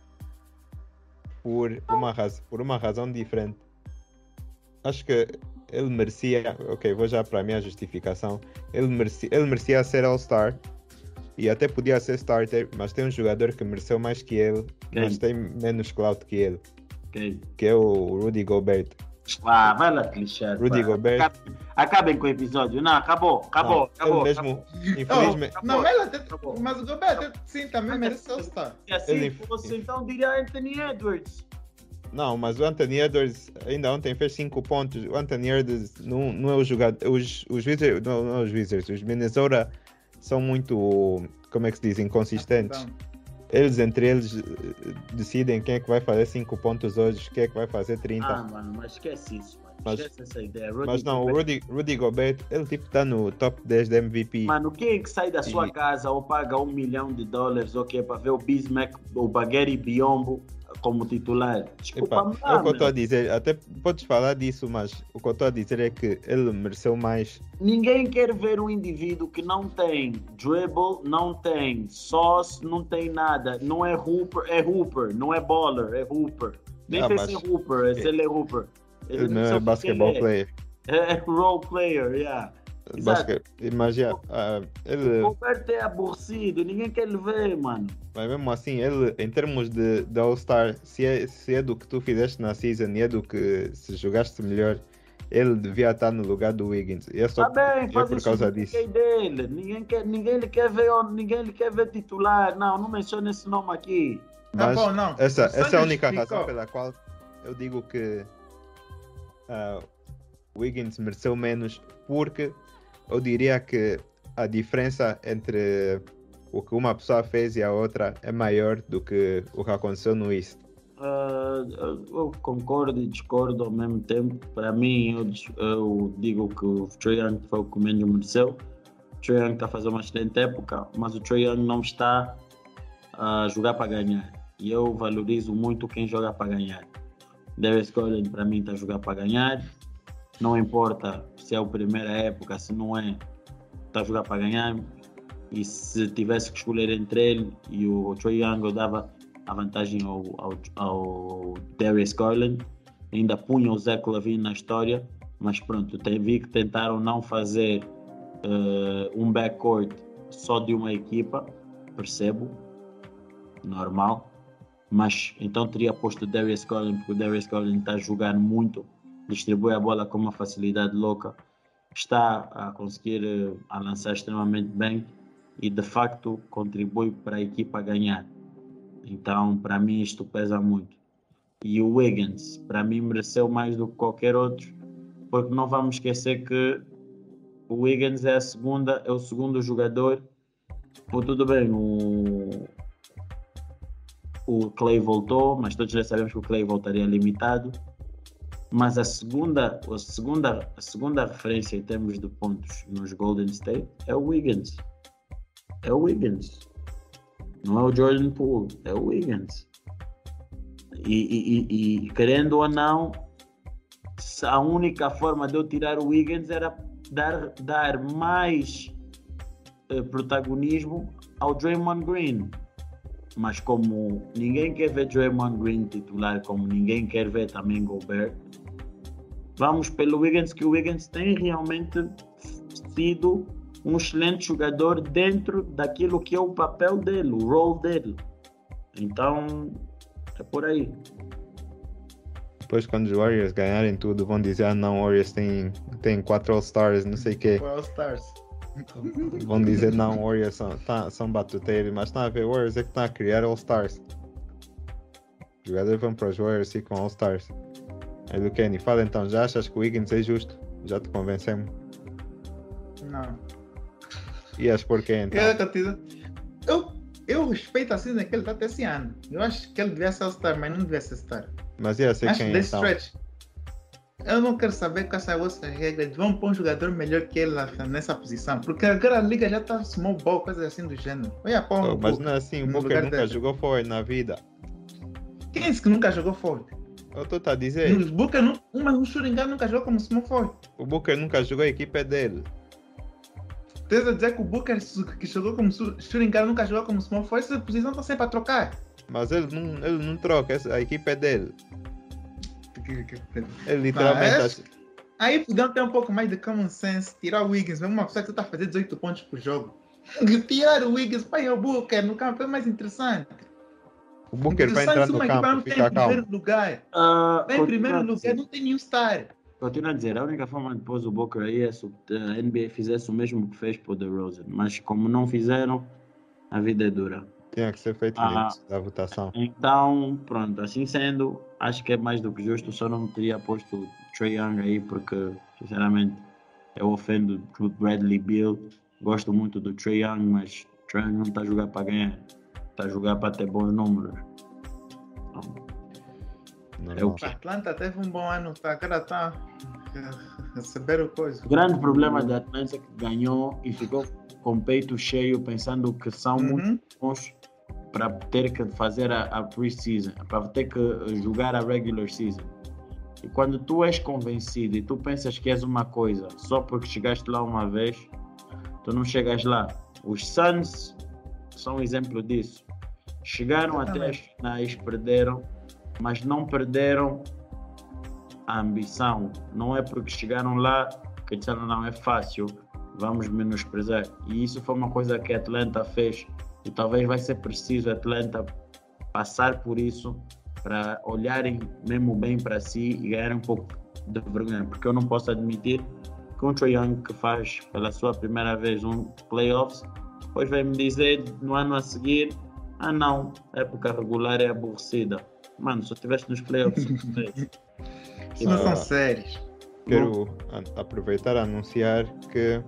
por uma, raz por uma razão diferente. Acho que ele merecia. Ok, vou já para a minha justificação. Ele merecia, ele merecia ser All-Star e até podia ser starter, mas tem um jogador que mereceu mais que ele, Quem? mas tem menos clout que ele, Quem? que é o Rudy Gobert. Ah, vai lá, clichê. Rudy Gobert. Acabem, acabem com o episódio. Não, acabou, acabou, não, acabou. Ele mesmo, acabou. infelizmente. Não, não mas, acabou. mas o Gobert, sim, também mereceu estar. Se assim ele... fosse, então diria Anthony Edwards. Não, mas o Anthony Edwards ainda ontem fez 5 pontos. O Anthony Edwards não, não é o jogador. Os, os Wizards, não, não os Wizards, os Minnesota são muito, como é que se diz, inconsistentes. Eles entre eles decidem quem é que vai fazer 5 pontos hoje, quem é que vai fazer 30. Ah, mano, mas esquece isso, mano. Mas, esquece essa ideia. Rudy mas não, Gobert... o Rudy, Rudy Gobert, ele tipo está no top 10 da MVP. Mano, quem é que sai da sua e... casa ou paga um milhão de dólares ou okay, para ver o Bismack, o Bagueri Biombo como titular. Desculpa, Epa, é o que eu estou a dizer, até podes falar disso, mas o que eu estou a dizer é que ele mereceu mais. Ninguém quer ver um indivíduo que não tem dribble, não tem sauce, não tem nada. Não é hooper, é hooper, não é baller, é hooper. Nem ah, sei se é hooper, é se ele é hooper. Ele, não é basketball é. player. É, é role player, yeah. Basquete. Imagina, ah, ele, O Gobert é aborrecido, ninguém quer lhe ver, mano. mas mesmo assim, ele, em termos de, de All-Star, se é, se é do que tu fizeste na season e é do que se jogaste melhor, ele devia estar no lugar do Wiggins. E é só Tá bem, é por causa disso. ninguém dele. Ninguém, quer, ninguém lhe quer ver, ninguém lhe quer ver titular. Não, não menciona esse nome aqui. Tá Mas bom, não. Essa, essa é a única explicou. razão pela qual eu digo que ah, Wiggins mereceu menos, porque eu diria que a diferença entre o que uma pessoa fez e a outra é maior do que o que aconteceu no East. Ah, eu, concordo e discordo ao mesmo tempo. Para mim, eu, eu digo que o Trae Young foi o que menos mereceu. O Trae Young está a fazer uma excelente época, mas o Trae Young não está a jogar para ganhar. E eu valorizo muito quem joga para ganhar. Darius Garland, para mim, está a jogar para ganhar. Não importa se é a primeira época, se não é, está a jogar para ganhar. E se tivesse que escolher entre ele e o Trae Young, eu dava a vantagem ao, ao, ao Darius Garland. Ainda punha o Zach Lavine na história, mas pronto, vi que tentaram não fazer eh, um backcourt só de uma equipa, percebo, normal. Mas então teria posto o Darius Garland, porque o Darius Garland está a jogar muito, distribui a bola com uma facilidade louca, está a conseguir eh, a lançar extremamente bem e de facto contribui para a equipa ganhar. Então, para mim, isto pesa muito. E o Wiggins, para mim, mereceu mais do que qualquer outro, porque não vamos esquecer que o Wiggins é, a segunda, é o segundo jogador. Pô, tudo bem, o, o Clay voltou, mas todos já sabemos que o Clay voltaria limitado. Mas a segunda, a segunda, a segunda referência em termos de pontos nos Golden State é o Wiggins. É o Wiggins. Não é o Jordan Poole, é o Wiggins. E, e- e- querendo ou não, a única forma de eu tirar o Wiggins era dar, dar mais eh, protagonismo ao Draymond Green. Mas como ninguém quer ver Draymond Green titular, como ninguém quer ver também Gobert, vamos pelo Wiggins, que o Wiggins tem realmente sido um excelente jogador dentro daquilo que é o papel dele, o role dele. Então, é por aí. Depois, quando os Warriors ganharem tudo, vão dizer: ah, não, Warriors tem, tem quatro All-Stars, não sei o quê. Foi All Stars. Vão dizer: não, Warriors são, tá, são batuteiros, mas está a ver, Warriors é que está a criar All-Stars. Os jogadores vão para os Warriors e com All-Stars. Aí do Kenny, fala então, já achas que o Wiggins é justo? Já te convencemos? Não. Ias por quê então? Eu, eu, respeito a season que ele está até esse ano. Eu acho que ele devia ser All-Star, mas não devia ser Star. Mas ia ser Acho que quem então? stretch. Eu não quero saber com essa outra regra. Vão pôr um jogador melhor que ele nessa posição. Porque agora a liga já está small ball, coisas assim do gênero. Olha, pô, Oh, mas não é assim, o Booker nunca dele. jogou forward na vida. Quem disse que nunca jogou forward? Eu estou a dizer, O Booker, uma um shooting guard nunca jogou como small forward. o Booker nunca jogou a equipe dele. Tens a dizer que o Booker que jogou como guard nunca jogou como small forward. Essa posição está sempre a trocar. Mas ele não, ele não troca, essa- a equipe é dele. Ele literalmente. é? acha- Aí podiam ter um pouco mais de common sense, tirar o Wiggins, mesmo uma pessoa que está a fazer 18 pontos por jogo. (laughs) Tirar o Wiggins, pai, o Booker no campo é mais interessante. O Booker vai entrar no campo, não tem fica em primeiro calmo. lugar. Ah, Vai em primeiro lugar, não tem nenhum star. Continuo a dizer, a única forma de pôr o Booker aí é se a NBA fizesse o mesmo que fez para o DeRozan. Mas como não fizeram, a vida é dura. Tinha que ser feito Ah. início da votação. Então, pronto, assim sendo, acho que é mais do que justo. Só não teria posto o Trae Young aí, porque, sinceramente, eu ofendo o Bradley Bill. Gosto muito do Trae Young, mas o Trae Young não está a jogar para ganhar, está a jogar para ter bons números. Então, É o que- A Atlanta teve um bom ano, tá, agora está a receber o coisa. O grande problema da Atlanta é que ganhou e ficou com o peito cheio, pensando que são muito Uhum. bons para ter que fazer a, a pre-season, para ter que eh, jogar a regular season. E quando tu és convencido e tu pensas que és uma coisa só porque chegaste lá uma vez, tu não chegas lá. Os Suns são um exemplo disso. Chegaram até as finais, perderam, mas não perderam a ambição. Não é porque chegaram lá que disseram não é fácil. vamos menosprezar. E isso foi uma coisa que a Atlanta fez. E talvez vai ser preciso a Atlanta passar por isso para olharem mesmo bem para si e ganhar um pouco de vergonha. Porque eu não posso admitir que um Trae Young que faz pela sua primeira vez um playoffs, depois vai me dizer no ano a seguir, ah não, a época regular é aborrecida. Mano, se eu estivesse nos playoffs, (laughs) Isso não Ah. são séries. Quero a- aproveitar a anunciar que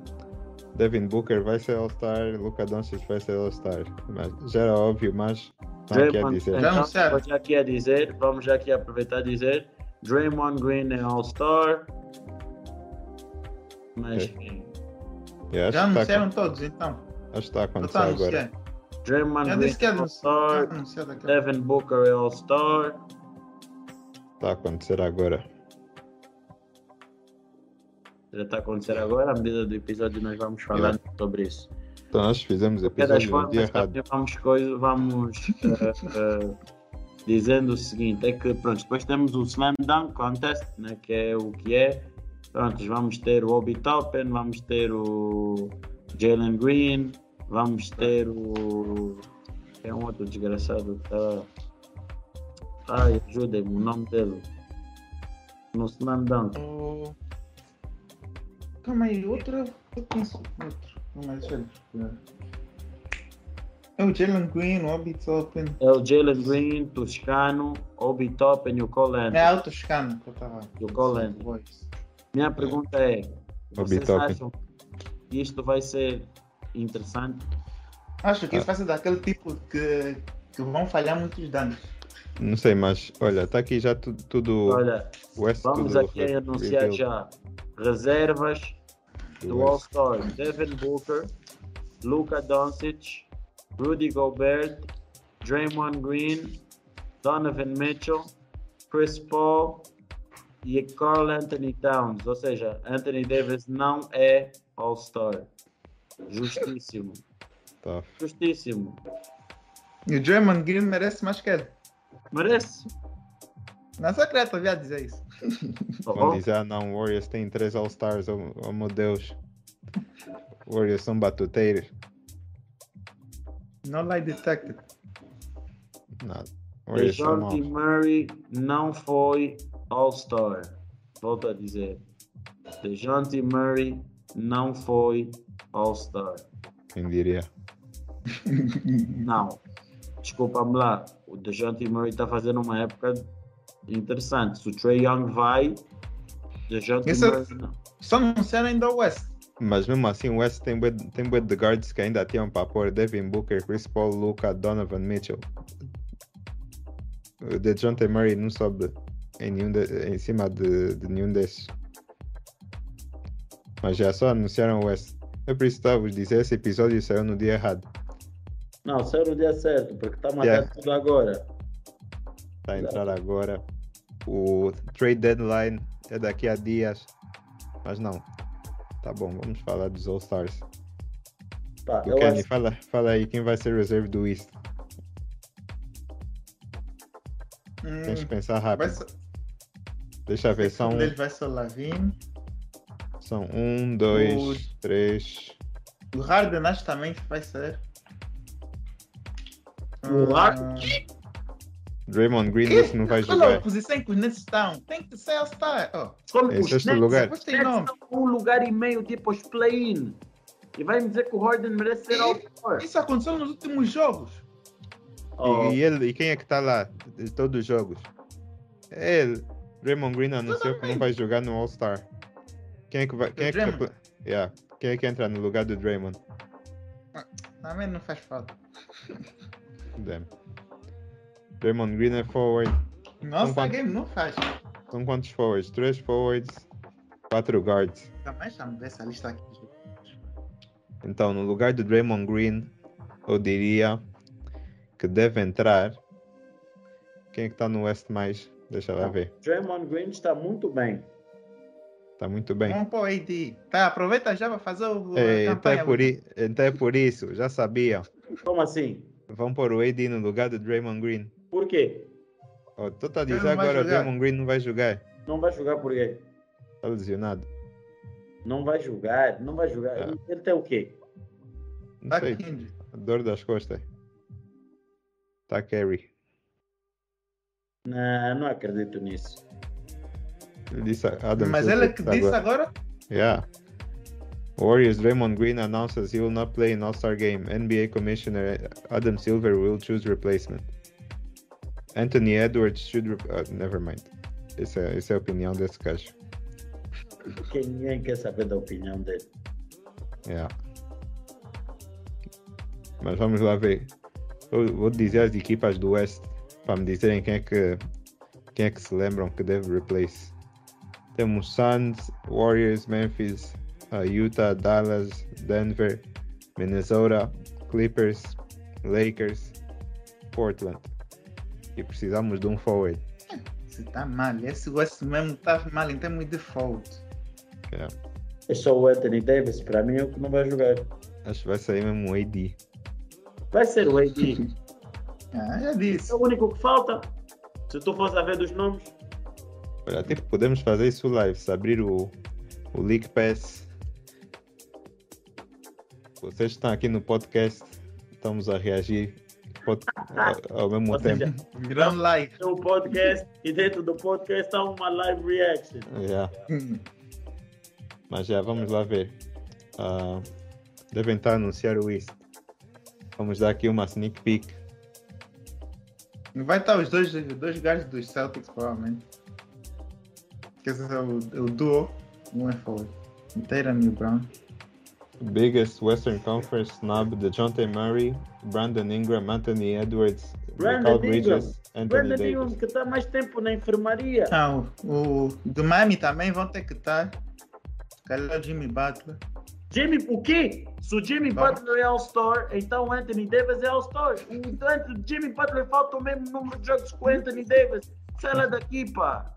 Devin Booker vai ser All-Star, Luka Doncic vai ser All-Star. Mas Já era óbvio, mas não quer Draymond, dizer. Já então, anunciaram. vou já aqui a dizer, vamos já aqui aproveitar e dizer, Draymond Green é All-Star. Mas Yeah, Já tá, anunciaram todos, então. acho que está a Já acontecer agora. Já Green disse que é. All-Star. Devin Booker é All-Star. Está a acontecer agora. Já está a acontecer agora, à medida do episódio nós vamos falando sobre isso. Então nós fizemos das episódio no dia formas, errado. vamos, coisa, vamos eh, eh, dizendo o seguinte, é que pronto, depois temos o Slam Dunk Contest, né, que é o que é. Pronto, vamos ter o Obi Toppin, vamos ter o Jalen Green, vamos ter o. É um outro desgraçado que tá. Ai, ajudem-me, o nome dele. No Slam Dunk. O- Calma aí, outro. Eu penso outro. Deixa eu ver. É o Jalen Green, o Obi Toppin. É o Jalen Green, Toscano, Obi Toppin e o Cole Anthony. É alto escano que eu estava. Do Cole Anthony. Boys. Minha pergunta é: Obi vocês acham que isto vai ser interessante? Acho que Ah. isso vai ser daquele tipo que, que vão falhar muitos danos. Não sei, mas olha, está aqui já tu- tudo. Olha, West vamos tudo aqui re- anunciar já reservas do. All-Star: Devin Booker, Luka Doncic, Rudy Gobert, Draymond Green, Donovan Mitchell, Chris Paul e Carl Anthony Towns. Ou seja, Anthony Davis não é All-Star. Justíssimo. Tá. Justíssimo. E o Draymond Green merece mais que ele. Merece. Não te ouvir a dizer isso. Vão Oh, dizer, ah não, Warriors tem três All-Stars, oh, oh meu Deus. Warriors são batuteiros. No lie detected. Nada. Warriors. DeJounte Murray não foi All-Star. Volto a dizer. DeJounte Murray não foi All-Star. Quem diria? (laughs) Não. Desculpa-me lá. O DeJounte Murray está fazendo uma época interessante. Se o Trey Young vai, DeJounte Isso é- Murray não. Só anunciaram ainda o West. Mas mesmo assim, o West tem bué tem bué de guards que ainda tinham para pôr Devin Booker, Chris Paul, Luka, Donovan Mitchell. O DeJounte Murray não sobe em, nenhum de- em cima de, de nenhum desses. Mas já só anunciaram o West. É por isso que estava a vos dizer, esse episódio saiu no dia errado. Não, saiu no dia certo, porque está matando Yeah. tudo agora. Está a entrar agora. O trade deadline é daqui a dias. Mas não. Tá bom, vamos falar dos All-Stars. Do eu Kenny, acho fala, fala aí quem vai ser reserve do East. Hum, Tens que pensar vai rápido. ser, Deixa eu ver, são, um deles vai ser o Lavine. São um, dois, três. O Harden acho também que vai ser. O Ah, Harden? Draymond Green que? disse que não vai Qual é a jogar. posição que os Nets estão? Tem que ser All-Star. Oh, Como Em os sexto Nets- lugar. Nets estão com um lugar e meio, tipo os play-in. E vai me dizer que o Harden merece ser All-Star. Isso aconteceu nos últimos jogos. Oh, E, e ele, e quem é que tá lá de todos os jogos? É ele. Draymond Green anunciou que não vai jogar no All-Star. Quem é que vai. Quem é que, vai yeah. quem é que entra no lugar do Draymond? Também não faz falta. Damn. Draymond Green é forward. Nossa, quantos? game não faz. São quantos forwards? Três forwards, quatro guards. Também já me vê essa lista aqui. Então, no lugar do Draymond Green, eu diria que deve entrar. Quem é que tá no West mais? Deixa lá ver. Draymond Green está muito bem. Tá muito bem. Vamos pôr AD. Tá, aproveita já para fazer o, É, então, é por i- então é por isso, já sabia. Como assim? Vão pôr o AD no lugar do Draymond Green. Por quê? Oh, tu tá não vai agora o. Draymond Green não vai jogar. Não vai jogar por quê? Tá lesionado. Não vai jogar, não vai jogar. É. Ele tem o quê? Não Tá sei. Kendrick. Dor das costas. Tá carry. Não, não acredito nisso. Mas Silver ela que tá disse agora. agora? Yeah. Warriors Draymond Green announces he will not play in All-Star game. NBA Commissioner Adam Silver will choose replacement. Anthony Edwards should. Re- uh, never mind. Essa, é- essa é a opinião desse gajo. Porque ninguém quer saber da opinião dele. Yeah. Mas vamos lá ver. Eu vou dizer as equipas do West para me dizerem quem é que quem é que se lembram que deve replace. Temos Suns, Warriors, Memphis, uh, Utah, Dallas, Denver, Minnesota, Clippers, Lakers, Portland. E precisamos de um forward. Você tá mal. Esse West mesmo tá mal em termos de fault. Yeah. É só o Anthony Davis, para mim, é o que não vai jogar. Acho que vai sair mesmo um AD. Vai ser o AD. (laughs) Ah, já disse. é o único que falta. Se tu fosse a ver dos nomes, Olha, tipo, podemos fazer isso live, se abrir o, o League Pass. Vocês estão aqui no podcast, estamos a reagir pod- ao, ao mesmo ou tempo. Um live. um podcast e dentro do podcast há uma live reaction. Yeah. (laughs) Mas já, vamos lá ver. Ah, devem estar a anunciar o East. Vamos dar aqui uma sneak peek. Vai estar os dois, dois gajos dos Celtics, provavelmente. Que esse é o, o duo. Um é forward. Tatum e o Brown. Biggest Western Conference snub, DeJounte Murray, Brandon Ingram, Anthony Edwards, Brandon Michael Bridges, Ingram. Anthony Brandon Davis. Ingram que está mais tempo na enfermaria. Ah, o, do Miami também vão ter que estar. Se calhar o Jimmy Butler. Jimmy, o quê? Se o Jimmy Vamos. Butler é All-Star, então o Anthony Davis é All-Star. Enquanto o Jimmy Butler falta o mesmo número de jogos que o Anthony Davis. Sai lá daqui, pá.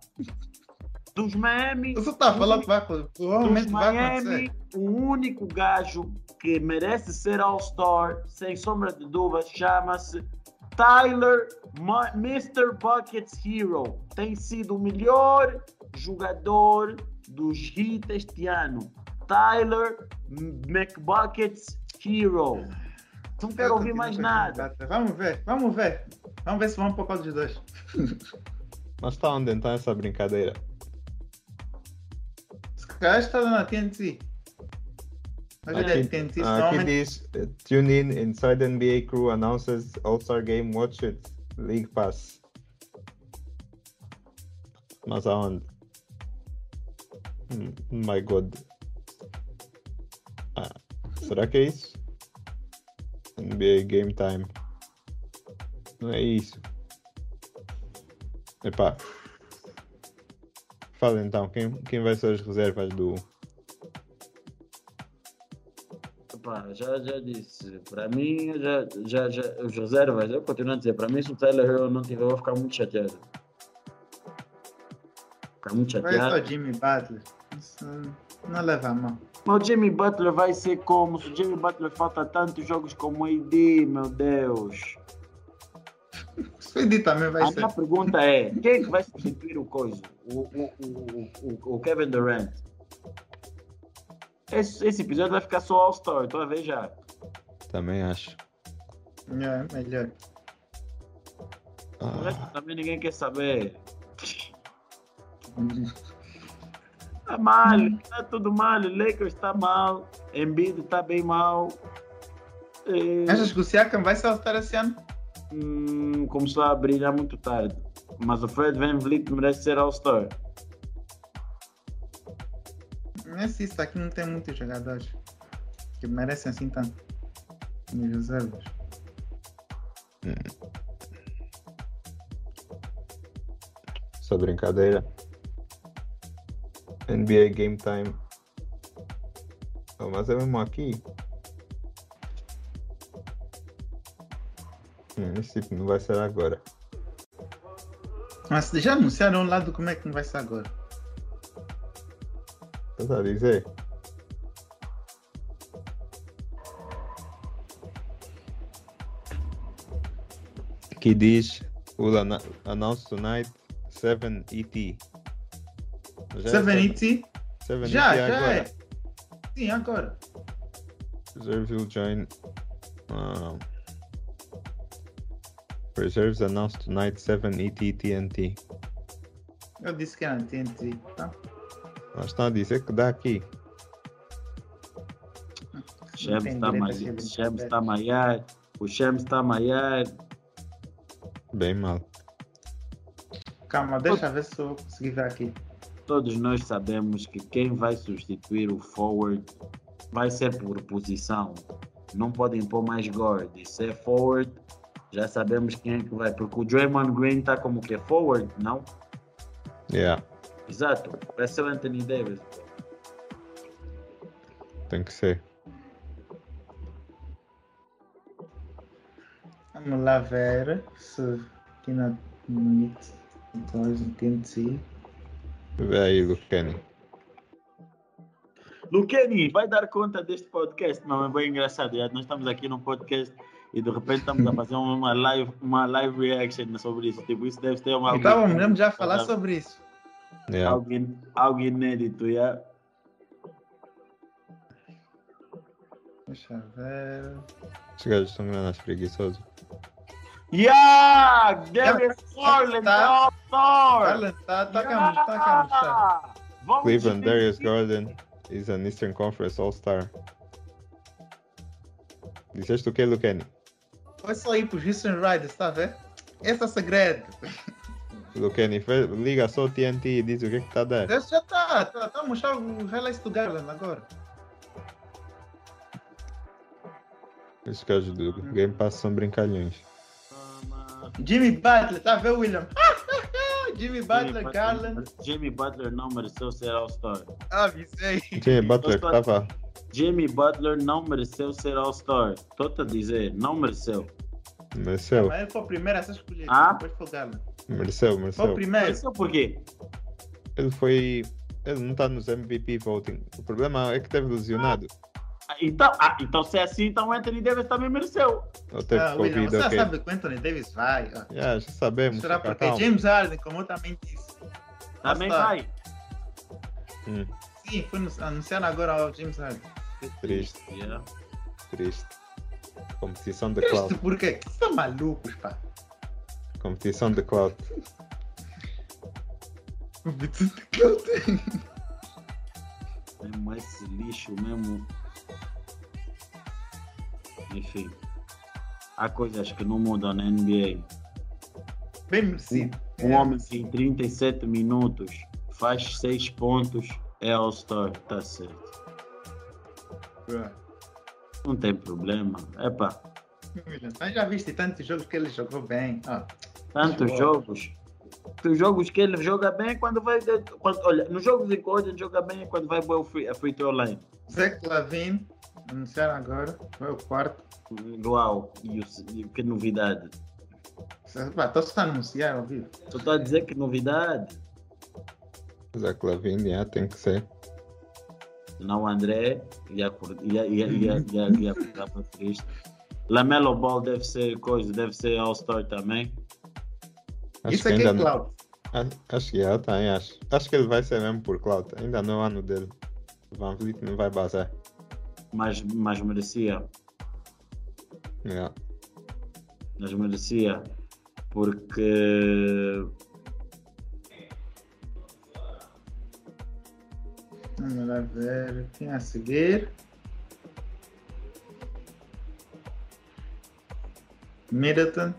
Dos Miami. Eu só tá falando que vai acontecer. Dos Provavelmente vai Miami, acontecer. o único gajo que merece ser All-Star, sem sombra de dúvidas, chama-se Tyler Ma- Mr. Buckets Hero. Tem sido o melhor jogador dos Heat este ano. Tyler McBuckets Hero. Não quero ouvir mais nada. Vamos ver, vamos ver. Vamos ver se vamos por causa dos dois. (laughs) Mas está onde então essa brincadeira? Calhar está na TNT. É Aqui, TNT, aqui normalmente. eh, Tune in Inside NBA Crew announces All-Star Game Watch It League Pass. Mas aonde? Hum, my God. Ah, será que é isso? NBA Game Time. Não é isso. Epá. Fala então, quem, quem vai ser as reservas do, Pá, já, já disse. Para mim, já, já, já, os reservas, eu continuo a dizer, para mim, se o Tyler não tiver, eu vou ficar muito chateado. Ficar muito Vai só chateado. Jimmy Butler. Isso não leva a mão. Mas o Jimmy Butler vai ser como? Se o Jimmy Butler falta tantos jogos como o AD, meu Deus. Se (laughs) o Edi também vai A ser. minha pergunta é: quem é que vai substituir o coisa? O, o, o, Kevin Durant. Esse, esse episódio vai ficar só All-Star, estou a ver já. Também acho. É, melhor. O resto Ah, também ninguém quer saber. (laughs) Tá mal, tá tudo mal. Lakers tá mal, Embiid tá bem mal. É, Achas que o Siakam vai se alterar esse ano? hum, começou a brilhar muito tarde. Mas o Fred Van Vliet merece ser All-Star. Nesse isso aqui não tem muitos jogadores que merecem assim tanto. Nos reservas. Essa brincadeira. NBA Game Time. Oh, mas é mesmo aqui. Hum, esse tipo não vai ser agora. Mas já anunciaram um lado como é que não vai ser agora. Estás a dizer? Aqui diz will anna- announce tonight 7 ET. Já é 7 ET? 7 Já, ET já agora. é. Sim, agora. Reserves will join. Um, reserves announced tonight 7 ET TNT. Eu disse que era TNT. Tá? Mas estão a dizer que dá aqui. Shams está maiar. Shams está maiar. O Shams está maiar. Bem mal. Calma, deixa eu ver se eu consegui ver aqui. Todos nós sabemos que quem vai substituir o forward vai ser por posição. Não podem pôr mais guard. Se é forward, já sabemos quem é que vai. Porque o Draymond Green está como que é forward, não? Yeah, Exato. Vai ser o Anthony Davis. tem que ser. Vamos lá ver se aqui na Meet 2 no TNT. Vê aí, Lucani. Luqueni, vai dar conta deste podcast? Não, é bem engraçado. já Nós estamos aqui num podcast e de repente estamos a fazer uma live, uma live reaction sobre isso. Tipo, isso deve ter uma. Então vamos já falar sobre isso. Yeah. algo, in- algo inédito, já. Deixa eu ver. Os gajos são grandes preguiçosos. Yeah! Darius Garland, tá. Garland, tá, tá cá, tá tá. Vamos Cleveland, Darius Garland is an Eastern Conference All-Star. Disseste o que, Lucani? Foi só ir para os Houston Riders, tá ver? Esse é o segredo. Lucani, fe- liga só o TNT e diz o que é que está a dar. Esse já tá, tá, tá mostrar o highlights do Garland agora. Esses gajos do Game Pass são brincalhões. Jimmy Butler, tá a ver, William? (laughs) Jimmy Butler, Garland. Jimmy Butler não mereceu ser All-Star. Avisei. Jimmy Butler que estava. Jimmy Butler não mereceu ser All-Star. Estou-te a dizer, não mereceu. Mereceu, Mas ele foi o primeiro a ser escolhido. Ah? Depois foi o Garland. mereceu, Foi o mereceu. primeiro. Mereceu por quê? Ele foi. Ele não está nos MVP voting. O problema é que teve lesionado. Ah, Então, ah, então se é assim, então o Anthony Davis também mereceu. Ele teve Ah, William, Covid, você já ok. sabe que o Anthony Davis vai. ó. Yeah, já sabemos. Será porque calmo. James Harden, como eu também disse. Também vai. Hum, Sim, foi anunciado agora o James Harden. Triste, Yeah. triste. Competição de Triste cloud. por quê? Vocês são malucos, pá. Competição de cloud. Mesmo esse lixo mesmo. Enfim. Há coisas que não mudam na NBA. Bem merecido. Um É, homem que em 37 minutos faz 6 pontos é All-Star, tá certo. Bro. Não tem problema. Epa, Mas já viste tantos jogos que ele jogou bem. Ó, tantos Boa. jogos. Os jogos que ele joga bem é quando vai. Quando, olha, nos jogos em que hoje ele joga bem é quando vai boa free, a free throw line. Zach Lavine, anunciaram agora. Foi o quarto. Uau, e, o- e que novidade. Estou só a anunciar ao vivo. Só estou a dizer que novidade. Zach Lavine, yeah, tem que ser. Senão o André ia, ia, ia, ia, ia, ia ficar para triste. Lamelo Ball deve ser coisa, deve ser All-Star também. Acho Isso aqui é cloud. Acho que é, eu também acho. Acho que ele vai ser mesmo por cloud. Ainda não é o ano dele. Van Vliet não vai bazar. Mas, mas merecia. Yeah. Mas merecia. Porque Vamos lá ver. Quem a seguir? Middleton.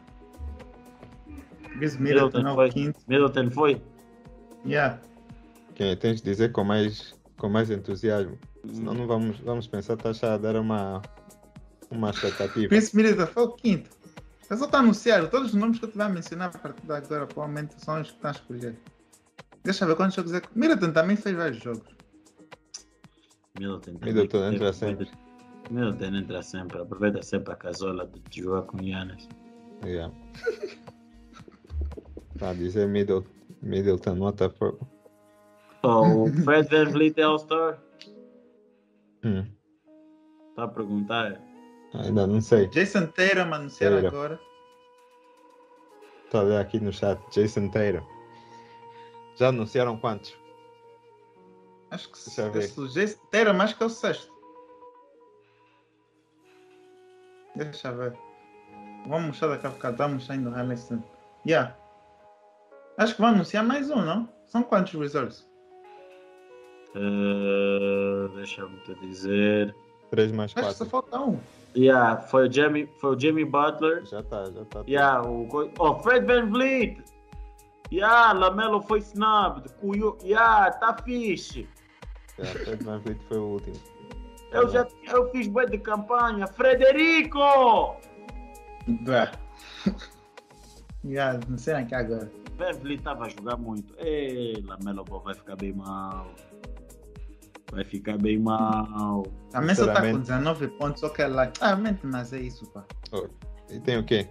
Chris Middleton, Middleton é o foi. quinto. Middleton foi. Yeah. Quem tens de dizer com mais, com mais entusiasmo. Senão não vamos, vamos pensar que estás a dar uma, uma expectativa. Chris Middleton foi o quinto. Eu só estou a anunciar. Todos os nomes que eu te vou mencionar a partir de agora, provavelmente são os que estão a escolher. Deixa eu ver quantos jogos é que. Middleton também fez vários jogos. Middleton, Middleton entra sempre. Middleton entra sempre. Aproveita sempre a casola de jogar com Giannis. Yeah. (laughs) Está a dizer Middle, Middleton, what the fuck? Oh, o Fred Van Vliet é All-Star? Hum, Está a perguntar? ainda não sei. Jason Tatum anunciaram Tatum. agora. Estou a ver aqui no chat. Jason Taylor. Já anunciaram quantos? Acho que Deixa eu ver. esse Jason Tatum acho que é o sexto. Deixa eu ver. Vamos mostrar daqui a. Vamos ainda no highlights. dele. Yeah. Acho que vai anunciar mais um, não? São quantos reserves? Eh, Deixa-me te dizer. 3 mais Acho que só 4. falta um. Yeah, foi o Jamie, foi o Jamie Butler. Já tá, já tá. Yeah, o oh, Fred Van Vliet. Yeah, Lamelo foi snubbed. Cuyo, yeah, tá fixe. Já, Fred Van Vliet foi o último. Eu já eu fiz bué de campanha. Frederico! Bruh. (laughs) yeah, não sei aqui agora. Van Vliet tava a jogar muito. Ei, Lamelo Ball vai ficar bem mal. Vai ficar bem mal. Também só tá com Sinceramente. 19 pontos, só que é lá. Ah, mente, mas é isso, pá. E tem o quê?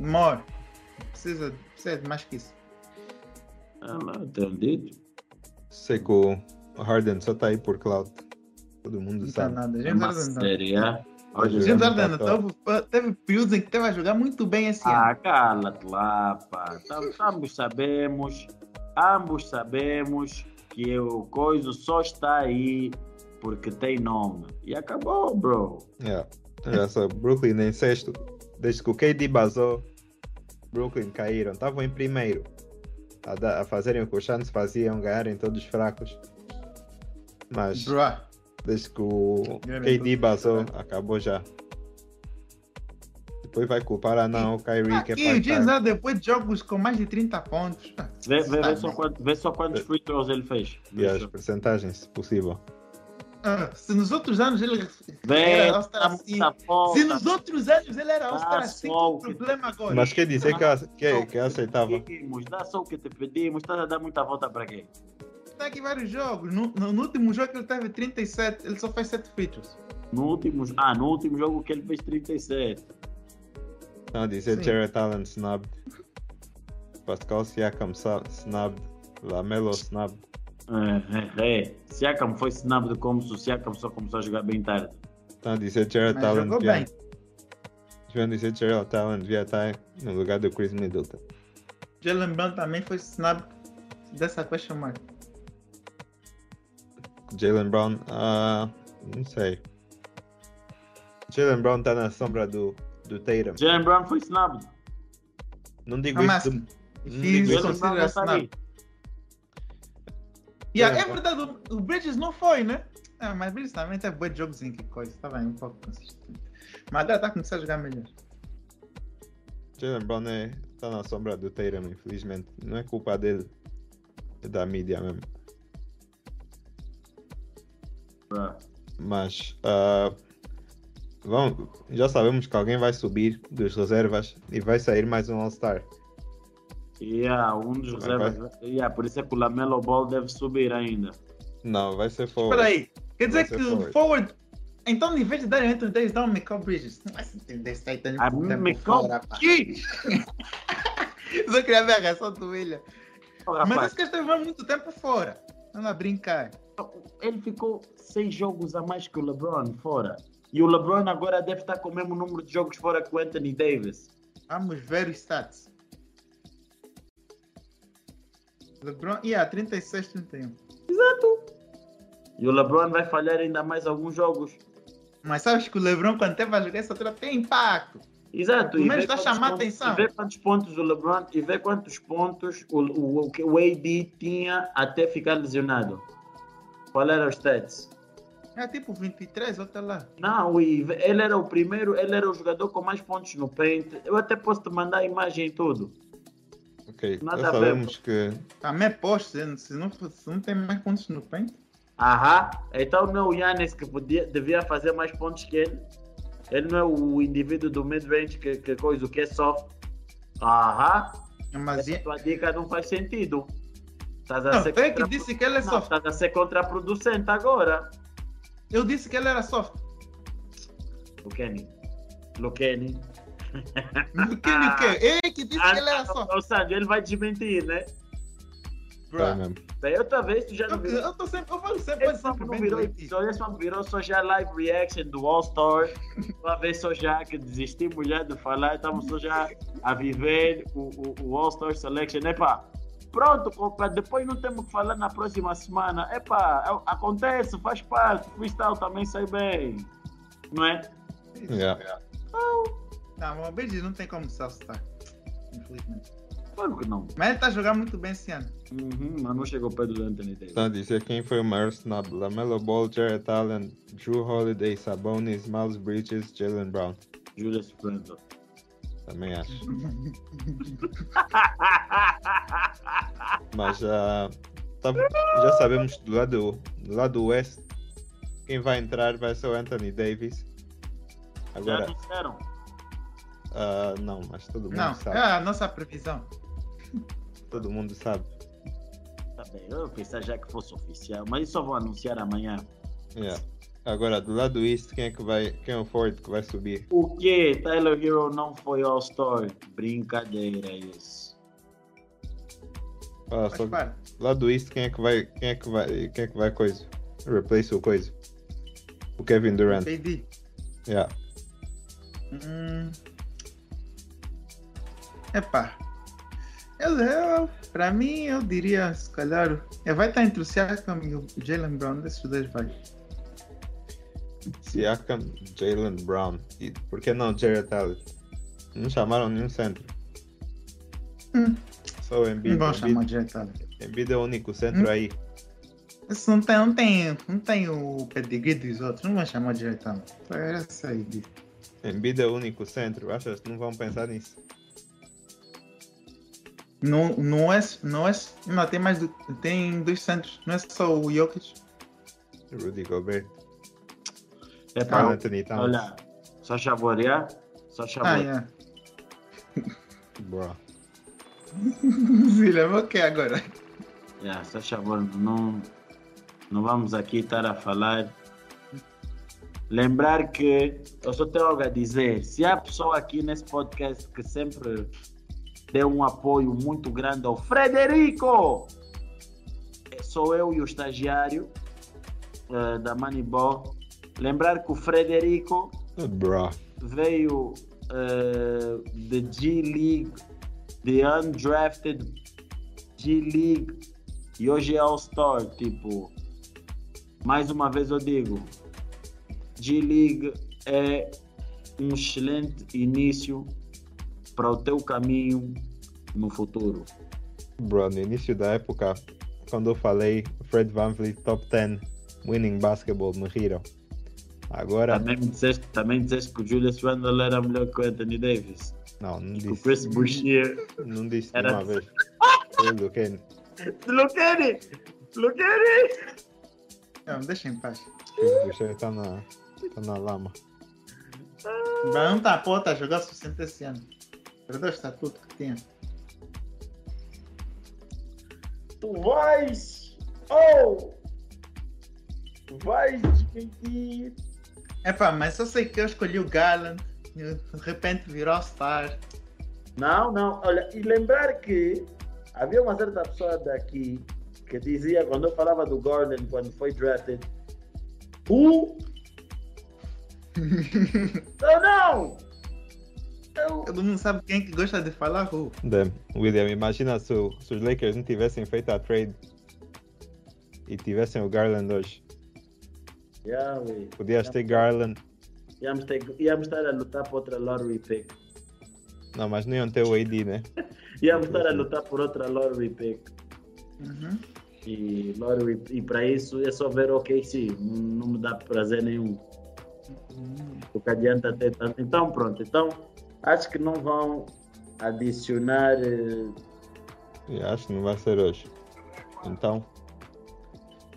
More. Precisa, precisa de mais que isso. Ah, lá, entendido. Sei que o Harden só tá aí por cloud. Todo mundo Não tá sabe. nada. É James uma Harden não. é? Jogando James Harden tá teve, teve períodos em que teve a jogar muito bem esse Ah, ano. cala-te lá, pá. Tam- Ambos sabemos, ambos sabemos que o coisa só está aí porque tem nome. E acabou, bro. Yeah. Olha só, Brooklyn em sexto. Desde que o KD basou, Brooklyn caíram. Estavam em primeiro. A, da- a fazerem o que os Suns faziam, ganharem todos fracos. Mas Bruh. desde que o KD basou, fracos. acabou já. Depois vai culpar a não, o Kyrie que é part-time. Harden depois de jogos com mais de 30 pontos. Ah, Vê, vê, vê, só, bem. quanto, vê só quantos free throws ele fez. E as percentagens, se possível. Ah, se nos outros anos ele era All-Star tá assim. Se nos outros anos ele era All-Star assim, o que- problema agora? Mas quer dizer que, que, é- que aceitável. Pedimos, dá só o que te pedimos, estás a dar muita volta para quê? Tá aqui vários jogos. No, no- no último jogo que ele teve 37, ele só fez 7 features. No último, ah, no último jogo que ele fez 37. Não, dizer Sim. Jared Allen snubbed. Pascal Siakam snubbed. Lamelo snubbed. É, é, é. Siakam foi snub como se o Siakam só começou a jogar bem tarde. Não, dizer Jared Mas Allen jogou devia, bem. dizer Jared Allen devia estar no lugar do Chris Middleton. Jalen Brown também foi snap dessa question mark. Jalen Brown, ah, não sei. Jalen Brown tá na sombra do, do Tatum. Jalen Brown foi snub. Não digo I'm isso. do- If não digo isso. Jalen Brown não a tá ali. Yeah, É, é verdade, o, o Bridges não foi, né? Ah, mas Bridges também teve bons jogos em que coisa. Tá bem, um pouco consistente. Mas agora tá a começar a jogar melhor. Jalen Brown é, tá na sombra do Tatum, infelizmente. Não é culpa dele. É da mídia mesmo. Bruh. Mas ah, vamos, já sabemos que alguém vai subir dos reservas e vai sair mais um All-Star. Yeah, um dos Vai, reservas. Yeah, por isso é que o Lamelo Ball deve subir ainda. Não, vai ser forward. Espera aí. Quer dizer que o forward. forward. Então, em vez de dar Anthony Davis, dá o Michael Bridges. Não vai se entender aí, tá A tempo Michael fora, pá. (laughs) Que? Só queria ver a reação do William. Oh, Mas rapaz, esse que esteve muito tempo fora. Anda a brincar. ele ficou seis jogos a mais que o LeBron fora. E o LeBron agora deve estar com o mesmo número de jogos fora que o Anthony Davis. Vamos ver os stats. LeBron, yeah, 36, 31. Exato. E o LeBron vai falhar ainda mais alguns jogos. Mas sabes que o LeBron, quando teve a jogar essa altura, tem impacto. Exato. Pelo e menos dá quantos chamar pontos- atenção. E vê quantos pontos o LeBron e vê quantos pontos o, o, o, o AD tinha até ficar lesionado. Qual era os stats? É tipo 23, olha lá. Não, e ele era o primeiro, ele era o jogador com mais pontos no paint. Eu até posso te mandar a imagem e tudo. Ok, Nada já a ver, sabemos que Também é posto, se não, se não tem mais pontos no paint. Aham. Então não é o Yannis que podia, devia fazer mais pontos que ele. Ele não é o indivíduo do mid-range que, que coisa, o que é soft. Aham. Mas Essa tua dica não faz sentido. Estás a não, ser foi que contra- disse que ele é Não, soft. estás a ser contraproducente agora. Eu disse que ele era soft. O Kenny. O Kenny. O que ele quer? Ele que disse que ele era soft. Ou seja, ele vai desmentir, né? Mesmo. Bem, outra vez tu já não Eu, virou. eu tô sempre, eu falo sempre, Esse sempre papo não virou episódio, esse papo virou só já live reaction do All Star. Uma vez só já que desistimos já de falar, estamos só já a viver o, o, o All Star Selection. Epá, pronto, compa, depois não temos que falar na próxima semana. Epá, é- acontece, faz parte, freestyle também sai bem. Não é? Yeah. Não, o BG não tem como se assustar. Infelizmente. Claro que não. Mas ele tá jogando muito bem esse ano. Uhum, mas não chegou perto do Anthony Davis. A dizer quem foi o maior snub? Lamelo Ball, Jared Allen, Drew Holiday, Sabonis, Miles Bridges, Jalen Brown. Julius Randle. Também acho. (laughs) Mas ah, tá- já sabemos do lado, do lado oeste quem vai entrar vai ser o Anthony Davis. Já Agora, disseram. Ah, não, mas todo mundo Não, sabe. é a nossa previsão. Todo mundo sabe. Tá bem, eu pensava já que fosse oficial, mas isso só vão anunciar amanhã. Yeah. Agora, do lado oeste, quem é que vai. Quem é o Ford que vai subir? O que? Tyler Hero não foi All-Star? Brincadeira isso. Faz só. Lado oeste, quem é que vai. Quem é que vai. Quem é que vai coisa? Replace o coisa. O Kevin Durant. KD. Yeah. Hum. Epá. Eu, eu, pra mim, eu diria, se calhar, ele vai estar entre o Siakam e o Jalen Brown, desses dois vai. Siakam, Jalen Brown. E por que não Jared Allen? Não chamaram nenhum centro. Hum. Só o Não Embiid. vão Embiid, chamar de Allen. Embiid é o único centro Hum. aí. Isso não tem, não tem, não tem o pedigree dos outros, não vão chamar de Allen. Foi essa aí. Embiid é o único centro. Achas que não vão pensar nisso? Não, não é, não é, não, tem mais, do, tem dois centros, não é só o Jokic. Rudy Gobert. É para Anthony Towns. olha, só chavorear, só Ah, chavorear. yeah. Bro. (laughs) Se lembra o que agora? Yeah, só favor, não, não vamos aqui estar a falar. Lembrar que eu só tenho algo a dizer. Se há pessoa aqui nesse podcast que sempre deu um apoio muito grande ao Frederico, sou eu e o estagiário eh, da Moneyball. Lembrar que o Frederico Bro. veio uh, the G League, the undrafted G League, e hoje é All-Star. Tipo, mais uma vez eu digo: G League é um excelente início para o teu caminho no futuro. Bro, no início da época, quando eu falei Fred VanVleet top 10 winning basketball me riram. Agora, Também me disseste, também disseste que o Julius Randle era melhor que o Anthony Davis. não, não E que o disse, Chris Boucher. não disse de Era- uma vez. (laughs) Foi do Kenny. Luquene! Luquene! Não, deixa em paz. Chris Boucher tá na, tá na lama. O Brown tá a jogar o suficiente esse ano. Perdeu o estatuto que tinha. Tu vais. Oh! Tu vais desmentir. Epá, mas eu sei que eu escolhi o Garland e de repente virou All-Star. Não, não. Olha, e lembrar que havia uma certa pessoa daqui que dizia, quando eu falava do Gordon, quando foi drafted, o. (laughs) Não, não! Eu... Todo mundo sabe quem que gosta de falar who. Damn, William, imagina se, se os Lakers não tivessem feito a trade e tivessem o Garland hoje. Yeah, we- Podias ter Garland, íamos, ter, íamos estar a lutar por outra lottery pick. não, mas não iam ter o AD, né? (laughs) Íamos estar a lutar por outra lottery pick. Uhum. E, lottery, e para isso é só ver o OKC. Não, não me dá prazer nenhum. O que adianta ter tanto. Então, pronto. Então, acho que não vão adicionar. eh, E acho que não vai ser hoje. Então,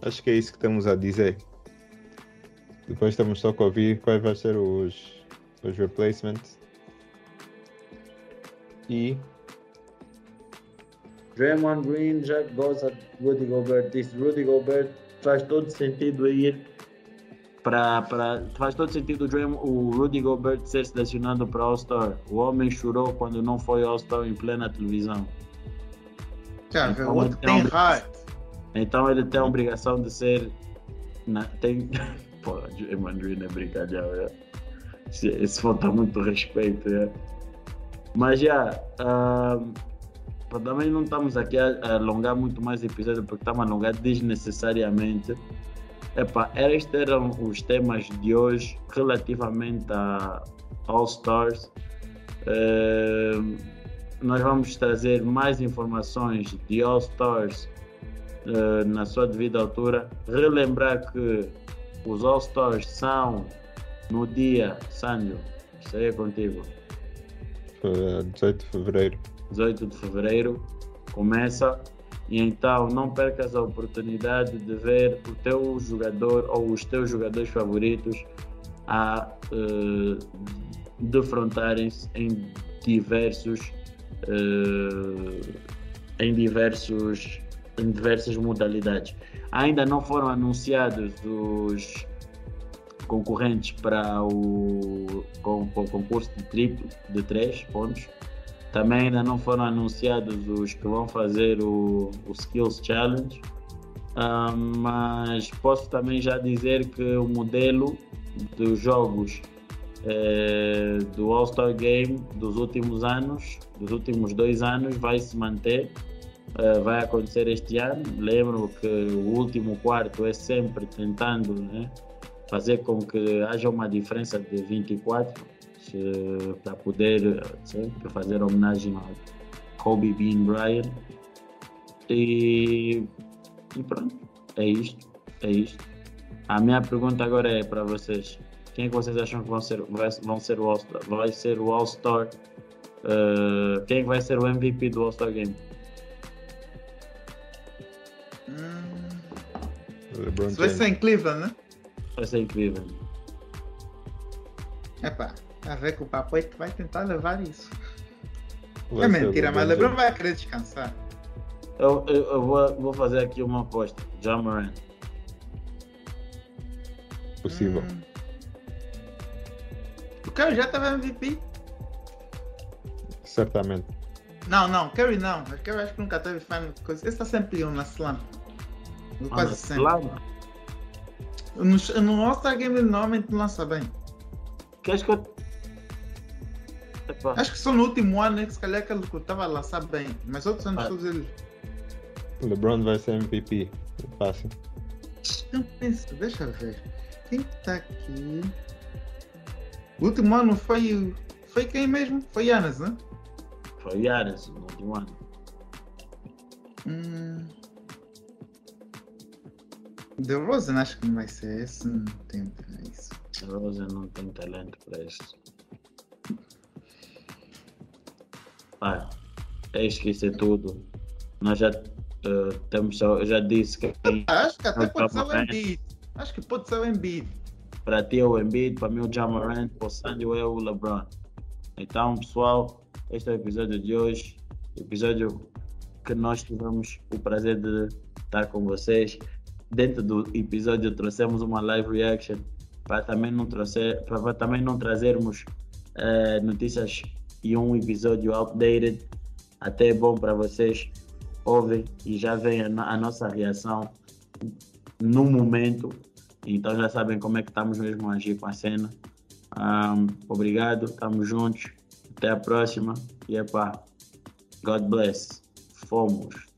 acho que é isso que temos a dizer. Depois temos só que ouvir quais vão ser os, os replacements. E Draymond Green já goza Rudy Gobert. Disse Rudy Gobert faz todo sentido ir para. faz todo sentido o, Draymond, o Rudy Gobert ser selecionado para All-Star. O homem chorou quando não foi All-Star em plena televisão. Já vê, o Então, outro então- tem. Então ele tem a obrigação de ser. Na, tem. (laughs) Pô, Green é brincadeira. É. Se, esse falta muito respeito. É. Mas já. para também não estamos aqui a, alongar muito mais o episódio porque estamos a alongar desnecessariamente. Epá, estes eram os temas de hoje relativamente a All Stars. Eh, nós vamos trazer mais informações de All Stars eh, na sua devida altura. Relembrar que os All Stars são no dia, Sandro, é contigo, Uh, 18 de fevereiro. 18 de fevereiro, começa. E então não percas a oportunidade de ver o teu jogador ou os teus jogadores favoritos a eh, defrontarem-se em diversos eh, em diversos em diversas modalidades. Ainda não foram anunciados os concorrentes para o, com, com o concurso de triplo de 3 pontos. Também ainda não foram anunciados os que vão fazer o, o Skills Challenge. Ah, mas posso também já dizer que o modelo dos jogos eh, do All-Star Game dos últimos anos, dos últimos dois anos, vai se manter. Eh, vai acontecer este ano. Lembro que o último quarto é sempre tentando né, fazer com que haja uma diferença de 24 se- para poder eh, sempre fazer homenagem ao Kobe Bean Bryant. E, e pronto, é isto. É isto. A minha pergunta agora é para vocês. Quem é que vocês acham que vão ser, vai- vão ser o All-Star? Vai ser o All-Star? eh, quem é vai ser o MVP do All-Star Game? Hum, vai ser em Cleveland, né? Vai ser incrível. Epá, a ver que o papo é que vai tentar levar isso. Vai é mentira, mas LeBron LeBron vai querer descansar. Eu, eu, eu vou, vou fazer aqui uma aposta. John Moran. Possível. Hum. O Curry já tava MVP? Certamente. Não, não, Curry não. O Curry acho que nunca teve final de coisa. Esse tá sempre um na slam. Quase sempre. Lá, No, no All-Star Game ele normalmente não lança bem. queres que eu. Epá, Acho que só no último ano é que se calhar que ele estava a lançar bem. Mas outros anos Ah. todos ele. LeBron vai ser MVP. Fácil. Eu penso, deixa eu ver. Quem tá aqui? O último ano foi. o- Foi quem mesmo? Foi Yanis, né? Foi Yanis no último ano. Hum. The Rosen acho que não vai ser esse. Não tem isso. A Rosa não tem talento para isso. Ah, é é tudo. Nós já eh, temos só, eu já disse que acho que até pode ser o? Embiid. Acho que pode ser o Embiid. para ti é o Embiid, para mim o Jamarant, para o Sandy é o LeBron. Então, pessoal, este é o episódio de hoje. Episódio que nós tivemos o prazer de estar com vocês. Dentro do episódio trouxemos uma live reaction para também não trazer, para também não trazermos eh, notícias e um episódio outdated. Até é bom para vocês ouvem e já vem a, a nossa reação no momento. Então já sabem como é que estamos mesmo a agir com a cena. Ahm, obrigado, estamos juntos. Até a próxima. E é pá. God bless. Fomos.